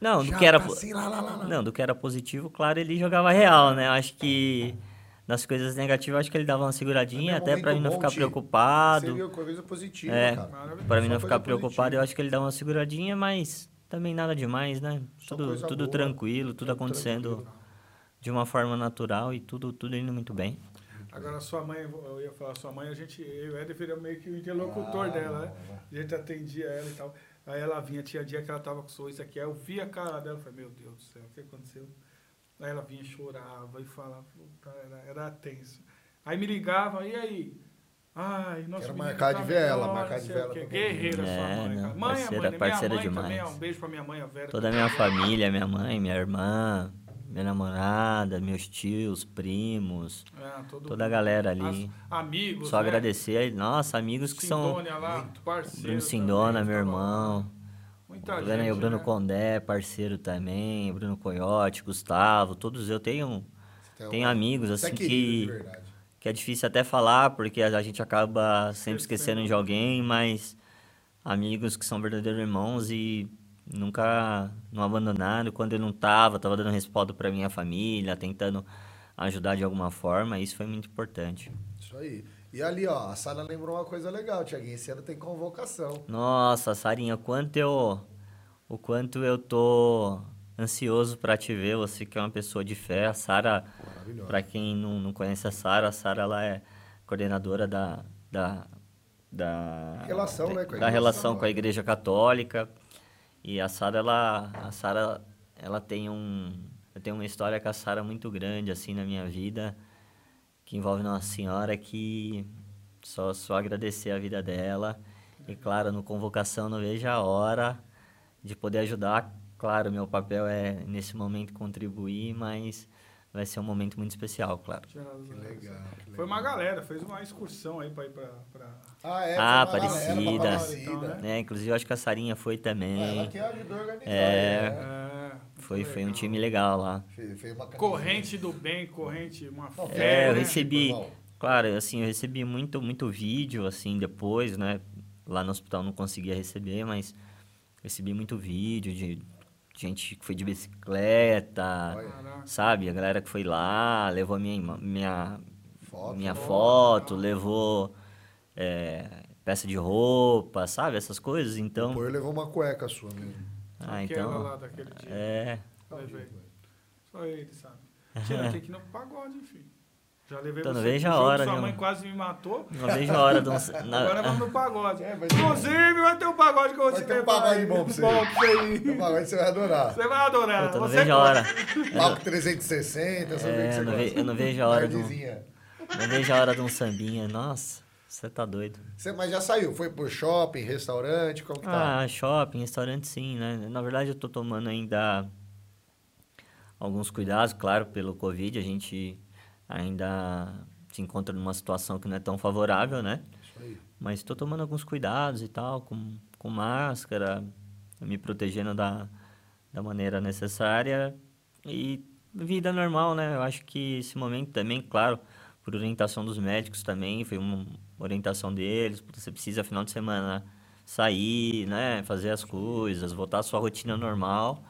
Não, do Já que era tá assim, lá, lá, lá, não, do que era positivo, claro, ele jogava real, né? Eu Acho que nas coisas negativas, acho que ele dava uma seguradinha, é até para mim não ficar preocupado. Seria coisa positiva, É. Para mim não ficar preocupado, positiva. eu acho que ele dá uma seguradinha, mas também nada demais, né? Só Tudo, tudo boa. tranquilo, tudo Tudo acontecendo tranquilo. de uma forma natural e tudo, tudo indo muito bem. Agora, sua mãe, eu ia falar, sua mãe, a gente, eu e o Éder era meio que o interlocutor Ah, dela, né? A gente atendia ela e tal. Aí ela vinha, tinha dia que ela tava com sorriso aqui, aí eu via a cara dela, eu falei, meu Deus do céu, o que aconteceu? Aí ela vinha, chorava e falava, era, era tenso. Aí me ligava, e aí? Ai, nossa, Quero marcar de vela, melhor, marcar de o vela Guerreira É, sua mãe, não, cara. Mãe, parceira- mãe, minha parceira mãe também, demais. ó, um beijo pra minha mãe, a Vera. Toda a minha família, minha mãe, minha irmã, minha namorada, meus tios, primos, É, todo toda a galera ali. As- amigos, Só né? agradecer aí, nossa, amigos que são Sindônia lá, parceiro. Bruno Sindona, também, meu lá. irmão. Muita Tô vendo aí o gente, Bruno né? Condé, parceiro também, Bruno Coyote, Gustavo, todos eu tenho, Tem tenho amigos assim que, que é difícil até falar, porque a gente acaba sempre esquecendo de alguém, mas amigos que são verdadeiros irmãos e nunca não abandonaram. Quando eu não tava, tava dando respaldo pra minha família, tentando ajudar de alguma forma, isso foi muito importante. Isso aí. E ali, ó, a Sara lembrou uma coisa legal, Tiaguinho. Esse ano tem convocação. Nossa, Sarinha, o quanto eu o quanto eu tô ansioso pra te ver, você que é uma pessoa de fé. A Sara, pra quem não, não conhece a Sara, a Sara ela é coordenadora da da da Relação, né, com a da relação com a. Igreja Católica. E a Sara ela a Sara ela tem um eu tenho uma história com a Sara muito grande assim na minha vida, que envolve Nossa Senhora que só só agradecer a vida dela. E claro, no convocação não vejo a hora de poder ajudar. Claro, meu papel é nesse momento contribuir, mas vai ser um momento muito especial, claro. Que legal. que legal. Foi uma galera, fez uma excursão aí pra ir pra. pra... Ah, é? Ah, Aparecida. Aparecida. Então, né? É, inclusive, eu acho que a Sarinha foi Ah, Ela também. que ajudou a organizar. É. né? É, Foi, foi um time legal lá. Corrente do bem, corrente, uma fé. É, eu né? recebi. irmão. Claro, assim, eu recebi muito, muito vídeo, assim, depois, né? Lá no hospital não conseguia receber, mas recebi muito vídeo de gente que foi de bicicleta, Olha. Sabe? A galera que foi lá, levou minha, ima- minha, Foto. minha foto, levou é, peça de roupa, sabe? Essas coisas, então... Depois levou uma cueca sua mesmo. Ah, Aquela então... lá daquele dia. É... Levei. Só ele sabe. Tem que ir no pagode, enfim. Já levei Então, não você vejo a hora, Sua viu? mãe quase me matou. Não vejo a hora de um... Agora na- vamos no pagode. É, vai ter- Inclusive, vai ter um pagode que eu vou Vai te ter um pagode bom pra você. Bom pra você ir. Então, agora você vai adorar. Você vai adorar. Puta, não Você vejo a hora. Palco 360, essa É, que você eu não ve- gosta. eu não vejo a hora do- Tardezinha. Não vejo a hora de um sambinha. Nossa, você tá doido. Você, mas já saiu? Foi pro shopping, restaurante? Como que tá? Ah, shopping, restaurante sim, né? Na verdade eu tô tomando ainda alguns cuidados, claro, pelo Covid. A gente ainda se encontra numa situação que não é tão favorável, né? Isso aí. Mas estou tomando alguns cuidados e tal, com, com máscara, me protegendo da, da maneira necessária. E vida normal, né? Eu acho que esse momento também, claro, por orientação dos médicos também, foi uma orientação deles. Você precisa, final de semana, sair, né? Fazer as coisas, voltar à sua rotina normal.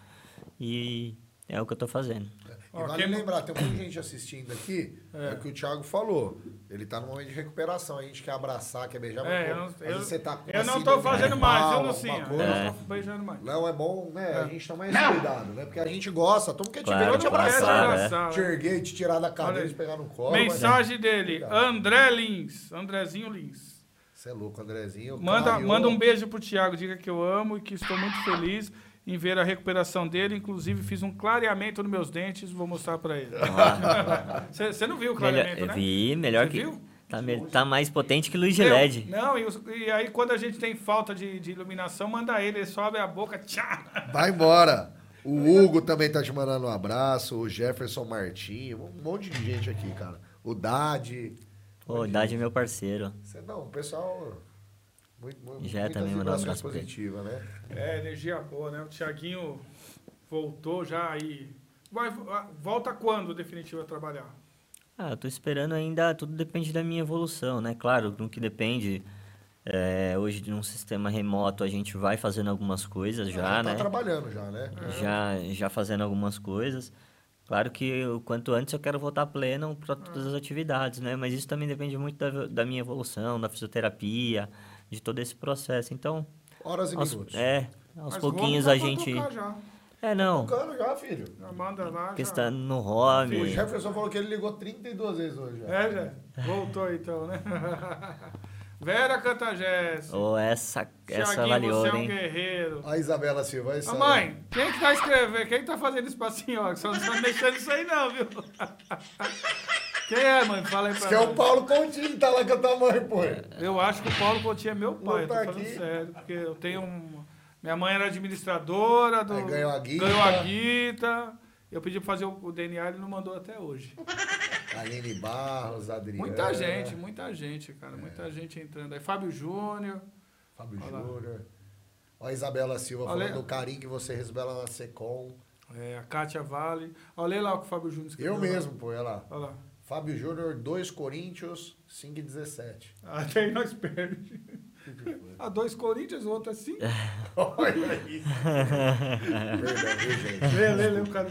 E é o que eu tô fazendo. E Ó, vale quem- lembrar, tem muita gente assistindo aqui, é. o que o Thiago falou. Ele tá num momento de recuperação, a gente quer abraçar, quer beijar, É, mas, eu pô, não, eu, vezes você tá com eu não tô fazendo mais, viu, Lucinha? alguma Eu não tô beijando mais. Não, é bom, né? A É. gente tomar esse cuidado, né? Porque a gente gosta, todo mundo quer te Claro, ver, quer te abraçar, né? Te erguer, te tirar da cadeira, te pegar no colo. Mensagem dele, Cuidado. André Lins, Andrezinho Lins. Você é louco, Andrezinho. Manda, manda um beijo pro Thiago, diga que eu amo e que estou muito feliz em ver a recuperação dele. Inclusive, fiz um clareamento nos meus dentes, vou mostrar pra ele. Você não viu o Melhor, clareamento, eu né? vi, melhor Você que. viu? Tá, me- tá mais potente que Luiz Meu, Giled. Não, e, os- e aí quando a gente tem falta de, de iluminação, manda ele, ele sobe a boca, tchá! Vai embora. O Hugo também tá te mandando um abraço. O Jefferson Martins. Um monte de gente aqui, cara. O Dade. Pô, Idade é meu parceiro. Você não, o pessoal. Muito, muito, Já é também mandar um abraço positivas, né? É, energia boa, né? O Thiaguinho voltou já aí. Vai, volta quando definitivo a trabalhar? Ah, eu tô esperando ainda, tudo depende da minha evolução, né? Claro, no que depende, é, hoje de um sistema remoto a gente vai fazendo algumas coisas já, tá né? trabalhando já, né? Já, já fazendo algumas coisas. Claro que o quanto antes eu quero voltar pleno para todas as atividades, né? Mas isso também depende muito da, da minha evolução, da fisioterapia, de todo esse processo. Então, Horas e aos, minutos. é, aos Mas pouquinhos vamos a gente... É, não, Tocando já, filho. Já manda lá. que já. está no O hobby. Jefferson falou que ele ligou 32 vezes hoje. já. É, já. Voltou então, né? Vera canta Jéssica. Ou essa, essa Thiaguinho, valeu, você é um hein? guerreiro. A Isabela Silva, aí Ô, sabe. mãe, quem que tá escrevendo? Quem que tá fazendo isso pra senhora? Você não tá mexendo nisso aí não, viu? Quem é, mãe? Fala aí pra Diz que é o. Paulo Continho, tá lá com a tua mãe, pô. Eu acho que o Paulo Coutinho é meu pai, eu tô tá falando aqui. sério. Porque eu tenho um... Minha mãe era administradora do... Aí ganhou a guita. Ganhou a guita. Eu pedi pra fazer o DNA, ele não mandou até hoje. Aline Barros, Adriana. Muita gente, muita gente, cara. Muita gente entrando aí. Fábio Júnior. Fábio Olha lá. Júnior. Ó, a Isabela Silva Olha- falando do carinho que você recebeu lá na Secom. É, a Kátia Vale. Olha lá o que o Fábio Júnior escreveu. Eu lá. mesmo, pô, olha lá. Olha lá. Fábio Júnior, 2 Coríntios, 5 e 17. Até aí nós perdemos. A dois Corinthians, o outro é cinco. Olha isso. Perdão, viu, gente? Lê, lê, lê o cara.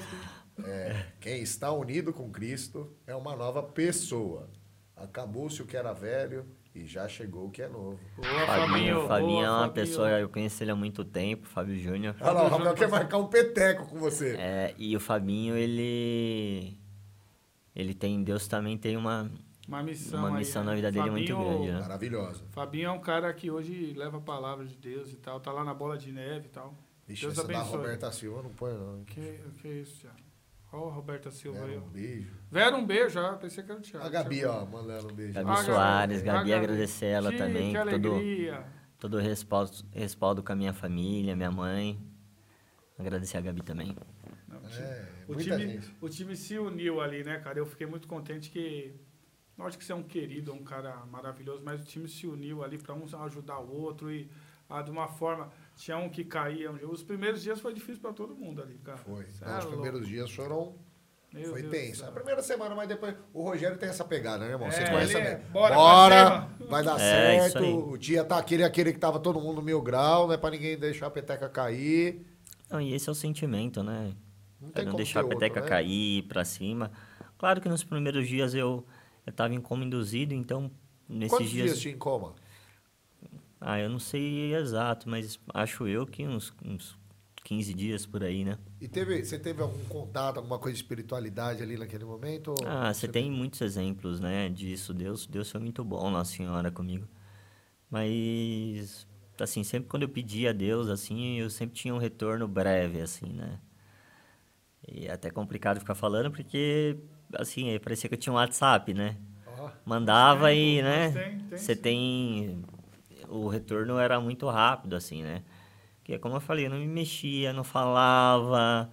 É, quem está unido com Cristo é uma nova pessoa. Acabou-se o que era velho e já chegou o que é novo. Boa, Fabinho, Fabinho é boa, uma Fabinho. pessoa, eu conheço ele há muito tempo, Fábio Júnior. Olha lá, o Rafael quer marcar um peteco com você. É, e o Fabinho, ele. Ele tem. Deus também tem uma, Uma missão. uma aí, missão né? na vida dele muito Fabinho- grande, né? Maravilhosa. Fabinho é um cara que hoje leva a palavra de Deus e tal. Tá lá na bola de neve e tal. Vixe, Deus essa da abençoe. Roberta Silva não põe, não. Que, que isso, Thiago? Ó, a Roberta Silva aí, Vera, ó. um beijo. Vera, um beijo, já. Pensei que era o Thiago. A Gabi, Thiago. ó, mandando um beijo. Gabi Ah, Soares, a Gabi, agradecer ela também, Que todo, alegria. todo o respaldo, respaldo com a minha família, minha mãe. Agradecer a Gabi também. Não, É, o, time, gente. o time se uniu ali, né, cara? Eu fiquei muito contente que. Lógico que você é um querido, um cara maravilhoso, mas o time se uniu ali para um ajudar o outro e ah, de uma forma. Tinha um que caía. Um dia. Os primeiros dias foi difícil para todo mundo ali, cara. Foi. Não, é os louco. primeiros dias foram. Meu foi Deus tenso. A primeira semana, mas depois. O Rogério tem essa pegada, né, irmão? Você É, conhece ele a é- bora, Bora! Vai dar É, certo. O dia tá aquele, aquele que tava todo mundo mil grau, não é pra ninguém deixar a peteca cair. Não, e esse é o sentimento, né? Não não deixar a ter outro, peteca né? cair pra cima. Claro que nos primeiros dias eu, eu tava em coma induzido, então nesses Quantos dias. dias tinha em coma? Ah, eu não sei exato, mas acho eu que uns, uns 15 dias por aí, né? E teve, você teve algum contato, alguma coisa de espiritualidade ali naquele momento? ou Ah, você tem muitos exemplos, né, disso. Deus, Deus foi muito bom, Nossa Senhora, comigo. Mas, assim, sempre quando eu pedia a Deus, assim, eu sempre tinha um retorno breve, assim, né? E é até complicado ficar falando, porque, assim, parecia que eu tinha um WhatsApp, né? Ó, Mandava Tem, e, né? tem, tem Você tem. O retorno era muito rápido, assim, né? Porque, como eu falei, eu não me mexia, não falava.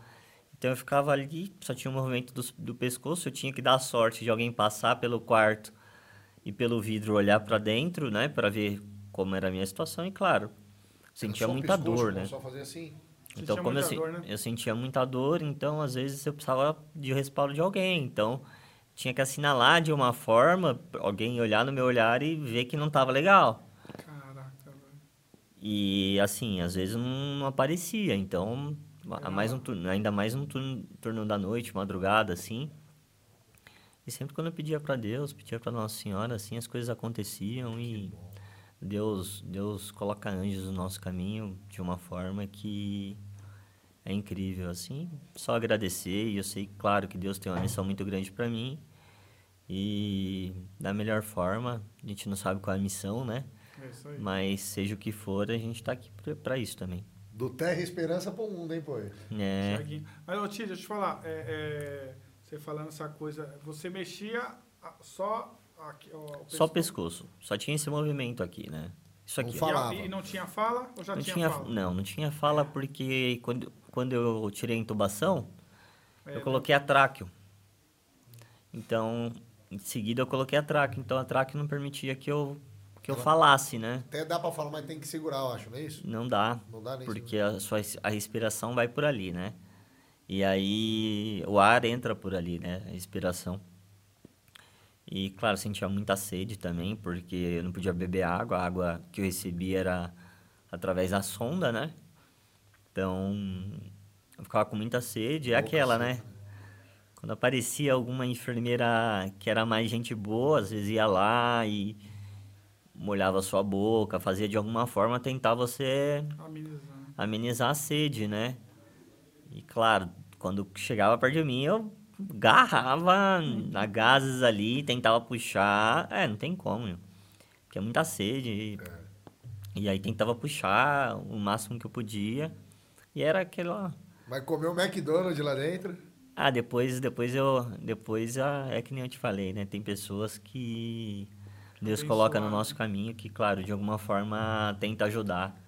Então eu ficava ali, só tinha o movimento do, do pescoço, eu tinha que dar sorte de alguém passar pelo quarto e pelo vidro olhar para dentro, né? Para ver como era a minha situação. E, claro, sentia muita pescoço, dor, né? Só fazer assim. Então, como eu, se- dor, né? eu sentia muita dor, então às vezes eu precisava de respaldo de alguém. Então, tinha que assinalar de uma forma, alguém olhar no meu olhar e ver que não estava legal. Caraca. E assim, às vezes não, aparecia. Então, mais um turno, ainda mais um turno, turno da noite, madrugada, assim. E sempre quando eu pedia para Deus, pedia para Nossa Senhora, assim, as coisas aconteciam e Deus, Deus coloca anjos no nosso caminho de uma forma que é incrível, assim. Só agradecer e eu sei, claro, que Deus tem uma missão muito grande para mim. E da melhor forma, a gente não sabe qual é a missão, né? É isso aí. Mas seja o que for, a gente tá aqui pra- pra isso também. Do terra e esperança pro mundo, hein, pô? É. Mas, ô, deixa eu te falar. é, é, você falando essa coisa, você mexia a- só aqui, ó, o só pescoço. Só tinha esse movimento aqui, né? Isso Não aqui. fala- E, e não tinha fala ou já Não tinha, tinha, fala? não, não tinha fala porque quando, quando eu tirei a intubação, É, eu né? coloquei a tráqueo. Então, Em seguida eu coloquei a traque, então a traque não permitia que eu, que eu falasse, né? Até dá pra falar, mas tem que segurar, eu acho, não é isso? Não dá, Não dá nem porque a, sua, a respiração vai por ali, né? E aí o ar entra por ali, né? A respiração. E, claro, sentia muita sede também, porque eu não podia beber água. A água que eu recebia era através da sonda, né? Então, eu ficava com muita sede. É aquela, né? Quando aparecia alguma enfermeira que era mais gente boa, às vezes ia lá e molhava a sua boca, fazia de alguma forma tentar você Amenizar. amenizar a sede, né? E claro, quando chegava perto de mim, eu agarrava na gases ali, tentava puxar. É, não tem como, meu. Porque é muita sede. E, e aí tentava puxar o máximo que eu podia. E era aquela. Vai comer o McDonald's lá dentro. Ah, depois, depois eu. Depois ah, é que nem eu te falei, né? Tem pessoas que Deus Abençoar, coloca no nosso caminho que, claro, de alguma forma tenta ajudar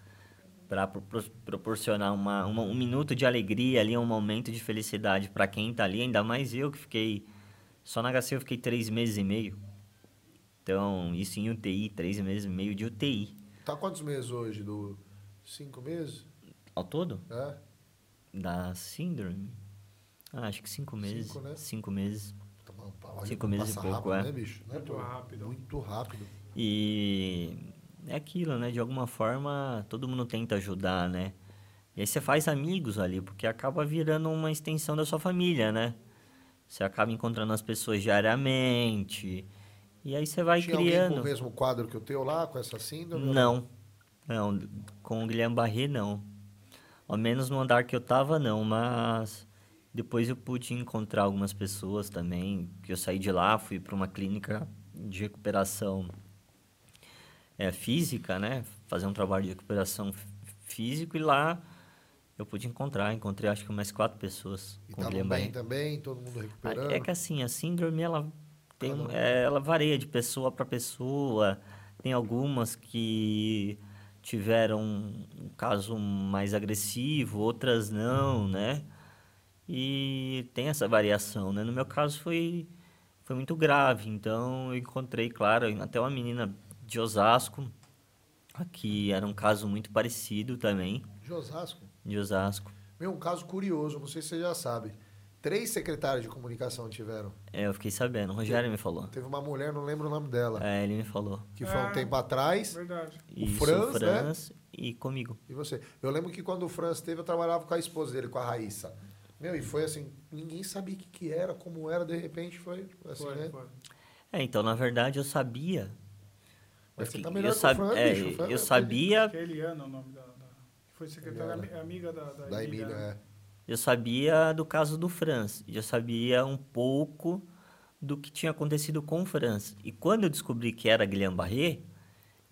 para proporcionar uma, uma- um minuto de alegria ali, um momento de felicidade para quem tá ali. Ainda mais eu que fiquei. Só na HC eu fiquei três meses e meio. Então, isso em UTI, três meses e meio de UTI. Tá quantos meses hoje? Do... Cinco meses? Ao todo? É? Da síndrome? Ah, acho que cinco meses. Cinco, né? Cinco meses. Tá bom, olha Cinco meses e pouco, rápido, é. Né, bicho? Não é, Muito rápido. Muito rápido. E é aquilo, né? De alguma forma, todo mundo tenta ajudar, né? E aí você faz amigos ali, porque acaba virando uma extensão da sua família, né? Você acaba encontrando as pessoas diariamente. E aí você vai Tinha alguém com criando. o mesmo quadro que o teu lá, com essa síndrome? Não. Não, com o Guilherme Barret, não. Ao menos no andar que eu tava, não, mas depois eu pude encontrar algumas pessoas também, que eu saí de lá, fui para uma clínica de recuperação é, física, né? Fazer um trabalho de recuperação físico e lá eu pude encontrar, encontrei acho que mais quatro pessoas E com estavam Guilherme bem também, todo mundo recuperando. É que assim, a síndrome, ela, tem, um. é, ela varia de pessoa para pessoa. Tem algumas que tiveram um caso mais agressivo, outras não, né? E tem essa variação, né? No meu caso foi, foi muito grave, então eu encontrei, claro, até uma menina de Osasco, que era um caso muito parecido também, De Osasco. de Osasco. Meu, um caso curioso, não sei se você já sabe. Três secretários de comunicação tiveram. É, eu fiquei sabendo, o Rogério me falou. Teve uma mulher, não lembro o nome dela, É, ele me falou. que foi há um Ah. tempo atrás. Verdade. O Isso, Franz, né? Franz e comigo. E você? Eu lembro que quando o Franz teve, eu trabalhava com a esposa dele, com a Raíssa. Meu, e foi assim, ninguém sabia o que, que era, como era, de repente foi assim, Foi, né? foi. É, então, na verdade, eu sabia. Mas Eu você tá melhor eu, que o sab- Franz, é, bicho. O Franz eu é- sabia, Que é Eliana o nome da. da- foi secretária Eliana. ami- amiga da, da, Da Emília, né? é. eu sabia do caso do Franz. Eu sabia um pouco do que tinha acontecido com o Franz. E quando eu descobri que era Guilherme Barret,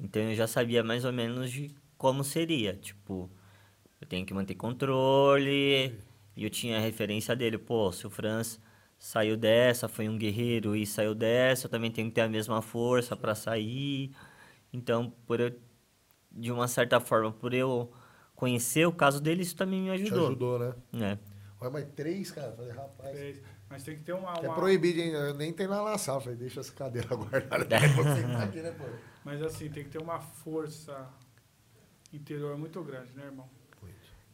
então eu já sabia mais ou menos de como seria. Tipo, eu tenho que manter controle. E eu tinha a referência dele. Pô, se o Franz saiu dessa, foi um guerreiro e saiu dessa, eu também tenho que ter a mesma força para sair. Então, por eu, de uma certa forma, por eu conhecer o caso dele, isso também me Te ajudou. ajudou, né? É. Olha, mas três, cara. Eu Falei, rapaz. Fez. Mas tem que ter uma. É uma- proibido, hein? Eu nem tem lá na sala. Falei, deixa essa cadeira guardada. né, pô? Mas assim, tem que ter uma força interior muito grande, né, irmão?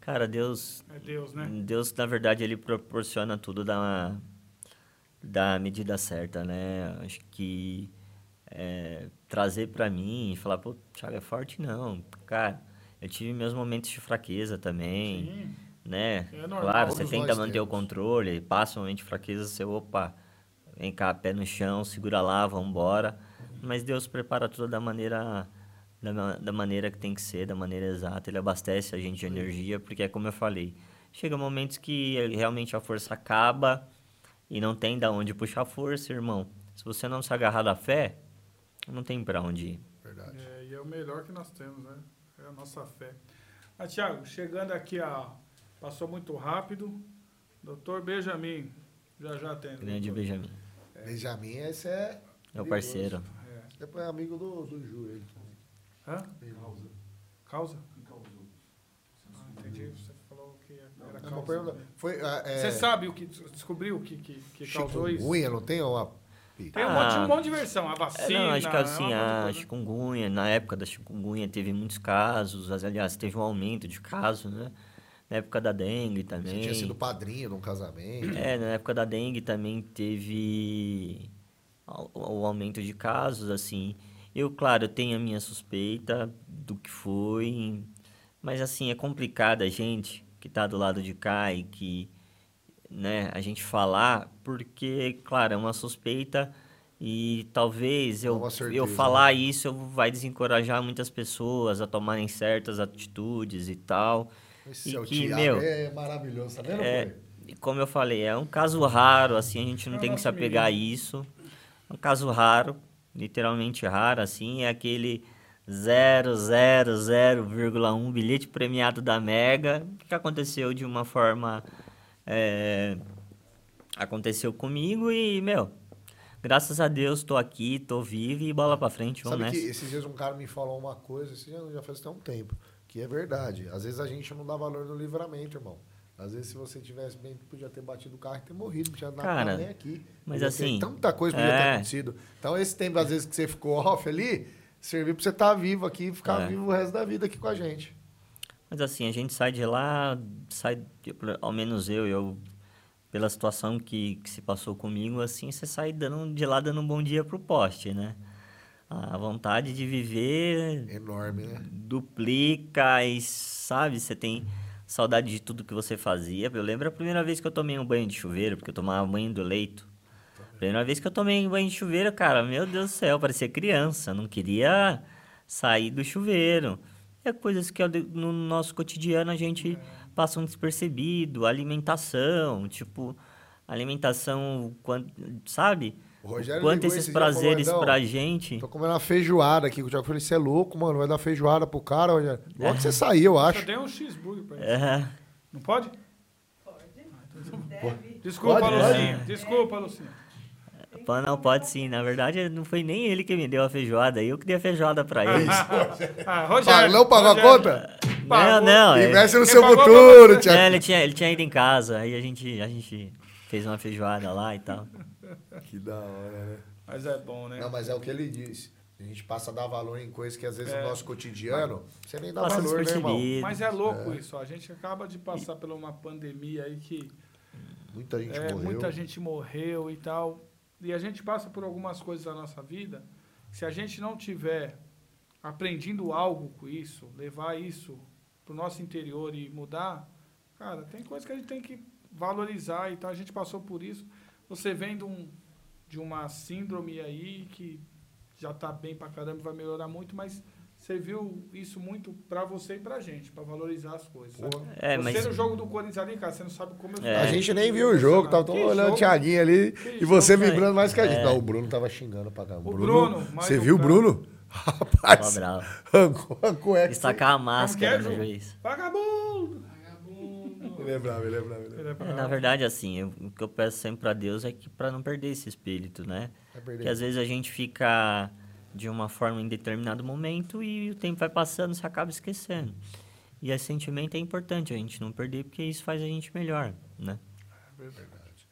Cara, Deus, É Deus, né? Deus na verdade ele proporciona tudo da da medida certa, né? Acho que é, trazer pra mim e falar, pô, Thiago é forte não, cara. Eu tive meus momentos de fraqueza também, Sim. né? É normal, claro, você tenta manter o temos. controle, passa um momento de fraqueza, você, opa, vem cá, pé no chão, segura lá, vambora. Mas Deus prepara tudo da maneira da, da maneira que tem que ser, da maneira exata. Ele abastece a gente de energia, porque é como eu falei. Chega momentos que realmente a força acaba e não tem da onde puxar força, irmão. Se você não se agarrar da fé, não tem pra onde ir. Verdade. É, e é o melhor que nós temos, né? É a nossa fé. Ah, Tiago, chegando aqui, a, passou muito rápido. Doutor Benjamin, já já tem. Grande doutor. Benjamin. Benjamin, esse é. É o parceiro. É. Depois é amigo do, do Ju, ele. Hã? Causa? Ah, entendi. Você falou que era É uma causa. pergunta. Foi, ah, é, Você sabe o que descobriu o que, que, que causou isso? chikungunya, não tem uma. Tem um, Ah. monte, um monte de versão. A É, vacina. não, acho que é assim, a chikungunya, na época da chikungunya teve muitos casos, as- aliás, teve um aumento de casos, né? Na época da dengue Você também. tinha sido padrinho de um casamento. É, na época da dengue também teve o, aumento de casos, assim. Eu, claro, eu tenho a minha suspeita do que foi, mas assim, é complicado a gente que tá do lado de cá e que, né, a gente falar, porque, claro, é uma suspeita e talvez eu, certeza, eu né? falar isso eu vai desencorajar muitas pessoas a tomarem certas atitudes e tal. Esse E seu que, meu, é maravilhoso, tá vendo, é, e como eu falei, é um caso raro, assim, a gente não É tem que se apegar a isso. É um caso raro, literalmente raro, assim, é aquele 0,001 bilhete premiado da Mega, que aconteceu de uma forma... é, aconteceu comigo e, meu, graças a Deus tô aqui, tô vivo e bola pra frente, vamos Sabe que nessa. esses dias um cara me falou uma coisa, esse já, já faz até um tempo, que é verdade. Às vezes a gente não dá valor no livramento, irmão. Às vezes, se você tivesse bem, podia ter batido o carro e ter morrido, não tinha nada nem aqui. mas Podia ter- assim, Tanta coisa podia ter é. acontecido. Então, esse tempo, às vezes, que você ficou off ali, serviu pra você estar vivo aqui e ficar É. vivo o resto da vida aqui com a gente. Mas assim, a gente sai de lá, sai, ao menos eu, eu pela situação que, que se passou comigo, assim, você sai dando, de lá dando um bom dia pro poste, né? A vontade de viver Enorme, né? duplica e, sabe, você tem saudade de tudo que você fazia. Eu lembro a primeira vez que eu tomei um banho de chuveiro, porque eu tomava banho do leito. Primeira vez que eu tomei banho de chuveiro, cara, meu Deus do céu, parecia criança, não queria sair do chuveiro. É coisas que no nosso cotidiano a gente passa um despercebido, alimentação, tipo, alimentação, sabe? O Rogério Quanto esses falou, prazeres "Aldão, pra gente. Tô comendo uma feijoada aqui com o Thiago. Falei, você é louco, mano, vai dar feijoada pro cara, Rogério. Logo que você saiu, eu acho. Só tem um cheeseburger pra ele. É, Não pode? Pode. Desculpa, Pode, Lucinha. Desculpa, Lucinha. Pô, não, pode sim. Na verdade, não foi nem ele que me deu a feijoada. Eu que dei a feijoada pra ele. Ah, Ah, Rogério. não pagou a conta? não, Pagou. não. é- Investe no seu futuro, você. Thiago. É, ele, tinha, ele tinha ido em casa. Aí a gente, a gente fez uma feijoada lá e tal. Que da hora, né? Mas é bom, né? Não, mas é o que ele disse. A gente passa a dar valor em coisas que às vezes É. no nosso cotidiano você nem dá Passa valor, né, irmão? Mas é louco isso. ó. A gente acaba de passar por uma pandemia aí que Muita gente é, morreu. muita gente morreu e tal. E a gente passa por algumas coisas na nossa vida. Se a gente não tiver aprendiendo algo com isso, levar isso pro nosso interior e mudar, cara, tem coisas que a gente tem que valorizar. Então a gente passou por isso. Você vem de, um, de uma síndrome aí que já tá bem pra caramba, vai melhorar muito, mas serviu isso muito pra você e pra gente, pra valorizar as coisas. É, você mas. no jogo do Corinthians ali, cara, você não sabe como eu É. A gente nem viu o jogo, tava todo Que olhando o? Thiaguinho ali Que e você vibrando mais que a gente. É. Não, o Bruno tava xingando pra caramba. O Bruno, mais você viu o. Bruno? Rapaz, arrancou a cueca. Destacar a que máscara é, Ju? juiz. Vagabundo! Vagabundo! Ele é bravo, ele é bravo. Ele é Ele bravo. é bravo. Na verdade, assim, eu- o que eu peço sempre pra Deus é que para não perder esse espírito, né? Perder. Porque às vezes a gente fica de uma forma em determinado momento e o tempo vai passando, você acaba esquecendo. E esse sentimento é importante a gente não perder, porque isso faz a gente melhor, né? Verdade.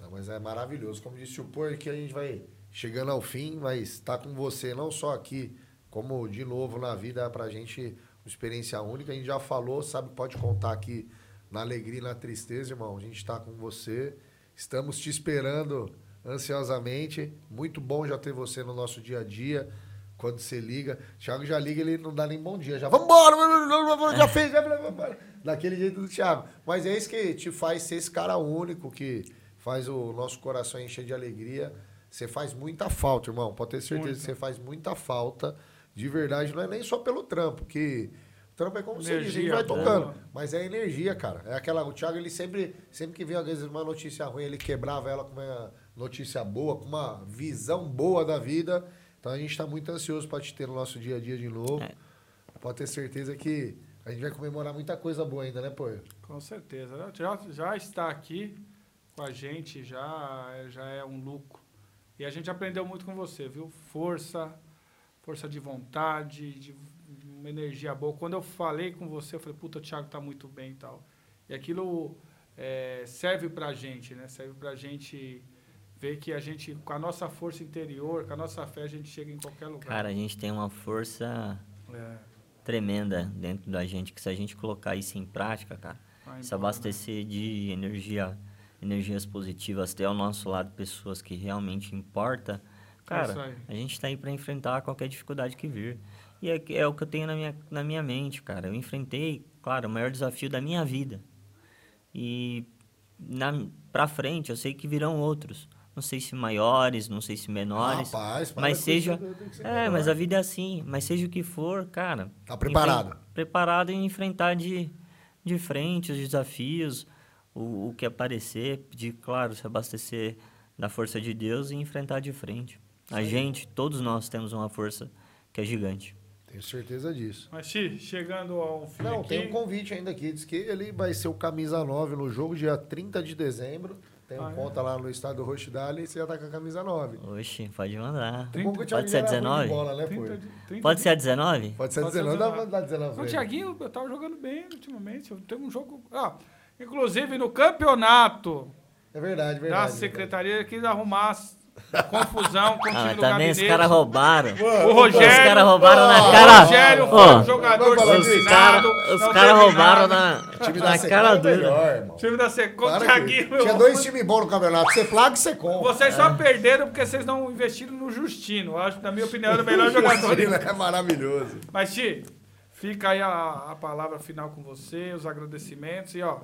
Não, mas é maravilhoso. Como disse o Pô, que a gente vai chegando ao fim, mas estar com você não só aqui, como de novo na vida, pra gente uma experiência única. A gente já falou, sabe, pode contar aqui na alegria e na tristeza, irmão. A gente está com você. Estamos te esperando ansiosamente. Muito bom já ter você no nosso dia a dia. Quando você liga, Thiago já liga, ele não dá nem bom dia. Já, vambora, já fez. Daquele jeito do Thiago. Mas é isso que te faz ser esse cara único, que faz o nosso coração encher de alegria. Você faz muita falta, irmão. Pode ter certeza Muita. que você faz muita falta. De verdade, não é nem só pelo trampo, que o trampo é como você diz, a gente Energia vai boa. tocando. Mas é energia, cara. É aquela. O Thiago, ele sempre, sempre que vinha, às vezes, uma notícia ruim, ele quebrava ela com uma notícia boa, com uma visão boa da vida. Então a gente tá muito ansioso pra te ter no nosso dia a dia de novo. É. Pode ter certeza que a gente vai comemorar muita coisa boa ainda, né, pô? Com certeza. Já, já está aqui com a gente, já, já é um lucro. E a gente aprendeu muito com você, viu? Força, força de vontade, de uma energia boa. Quando eu falei com você, eu falei, puta, o Thiago tá muito bem e tal. E aquilo é, serve pra gente, né? Serve pra gente ver que a gente, com a nossa força interior, com a nossa fé, a gente chega em qualquer lugar. Cara, a gente tem uma força É, tremenda dentro da gente, que se a gente colocar isso em prática, cara, vai se embora, abastecer de energia, energias positivas, ter ao nosso lado pessoas que realmente importa, isso cara, aí. a gente tá aí para enfrentar qualquer dificuldade que vir. E é, é o que eu tenho na minha, na minha mente, cara. Eu enfrentei, claro, o maior desafio da minha vida. E na, pra frente, eu sei que virão outros. Não sei se maiores, não sei se menores. Rapaz, para mas seja. isso, tem que ser É, mas a vida é assim. Mas seja o que for, cara. Tá preparado. enfren- Preparado em enfrentar de, de frente os desafios, o, o que aparecer, de, claro, se abastecer da força de Deus e enfrentar de frente. A gente, todos nós temos uma força que é gigante. Tenho certeza disso. Mas, Xi, chegando ao fim Não, aqui, tem um convite ainda aqui. Diz que ele vai ser o camisa 9 no jogo dia 30 de dezembro. Tem um Ah, é? conta lá no estádio Rochdale e você já tá com a camisa 9. Oxe, pode mandar. Trinta- O bom que o Pode Thiaguinho ser era ruim de 19? Bola, né, 30 pô? de- 30 Pode de- ser a 19? Pode ser Pode ser 19, dá 19. pra dar 19 O. Thiaguinho eu tava jogando bem ultimamente. Eu tenho um jogo. Ah, inclusive no campeonato É verdade, da verdade. secretaria quis arrumar confusão com o Ah, time mas do também os gabinete. caras roubaram. O Rogério. Os caras roubaram na O cara. Rogério foi um jogador os disciplinado. caras os não cara teve roubaram na, O time na da Secom cara é melhor, O time da Secom. Tinha dois times bons no campeonato. Você plaga e você compra. Vocês só perderam porque vocês não investiram no Justino. Eu acho, na minha opinião, era o melhor jogador. Ele é maravilhoso. Mas, Ti, fica aí a, a palavra final com você, os agradecimentos. E, ó,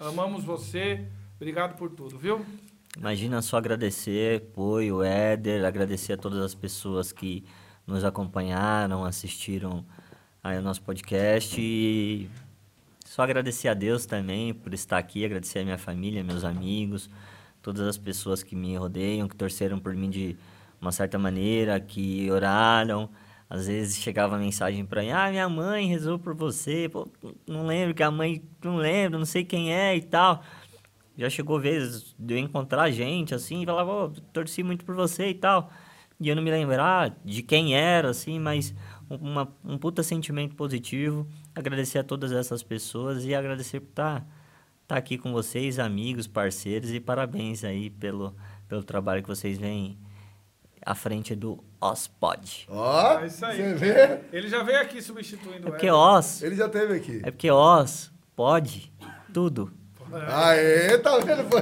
amamos você. Obrigado por tudo, viu? Imagina só agradecer, Poi, o Éder, agradecer a todas as pessoas que nos acompanharam, assistiram aí o nosso podcast e só agradecer a Deus também por estar aqui, agradecer a minha família, meus amigos, todas as pessoas que me rodeiam, que torceram por mim de uma certa maneira, que oraram. Às vezes chegava mensagem pra mim, ah, minha mãe rezou por você, pô, não lembro que a mãe, não lembro, não sei quem é e tal. Já chegou vezes de eu encontrar gente, assim, e falava, "Ô, torci muito por você e tal. E eu não me lembrar de quem era, assim, mas uma, um puta sentimento positivo. Agradecer a todas essas pessoas e agradecer por estar tá aqui com vocês, amigos, parceiros, e parabéns aí pelo, pelo trabalho que vocês vêm à frente do OSPOD. Ó, É isso aí. você vê? Ele já veio aqui substituindo É o porque. OS, Ele já teve aqui. é porque OS pode tudo, Aê, tá vendo? Foi.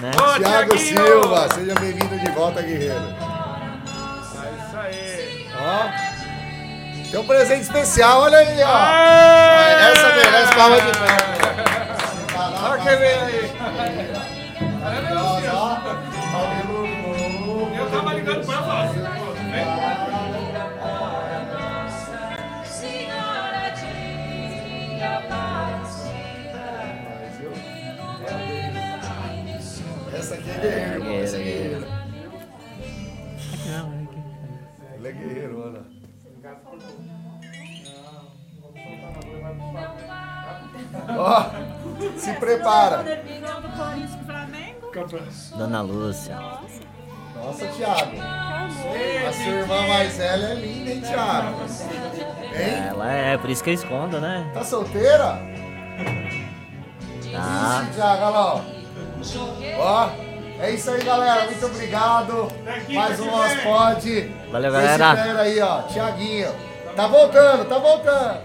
né? Ô, Thiago! Silva, seja bem-vindo de volta, guerreiro. É isso aí. Ó, tem um presente especial, olha aí, ó. Aê! Essa merece palma de pé. Olha quem veio aí. Eu tava ligando pra você. pô, vem. É guerreiro, irmão. Essa guerreiro. Ele guerreiro, olha. Ó, se prepara. Dona Lúcia. Nossa, Thiago. A sua irmã mais velha é linda, hein, Thiago? Hein? Ela é, por isso que eu escondo, né? Tá solteira? Tá. Ixi, Thiago, olha lá, ó. Ó, é isso aí, galera. Muito obrigado. Mais um Nosso Pod. Valeu, Esse galera. fera aí, ó. Tiaguinho. Tá voltando, tá voltando.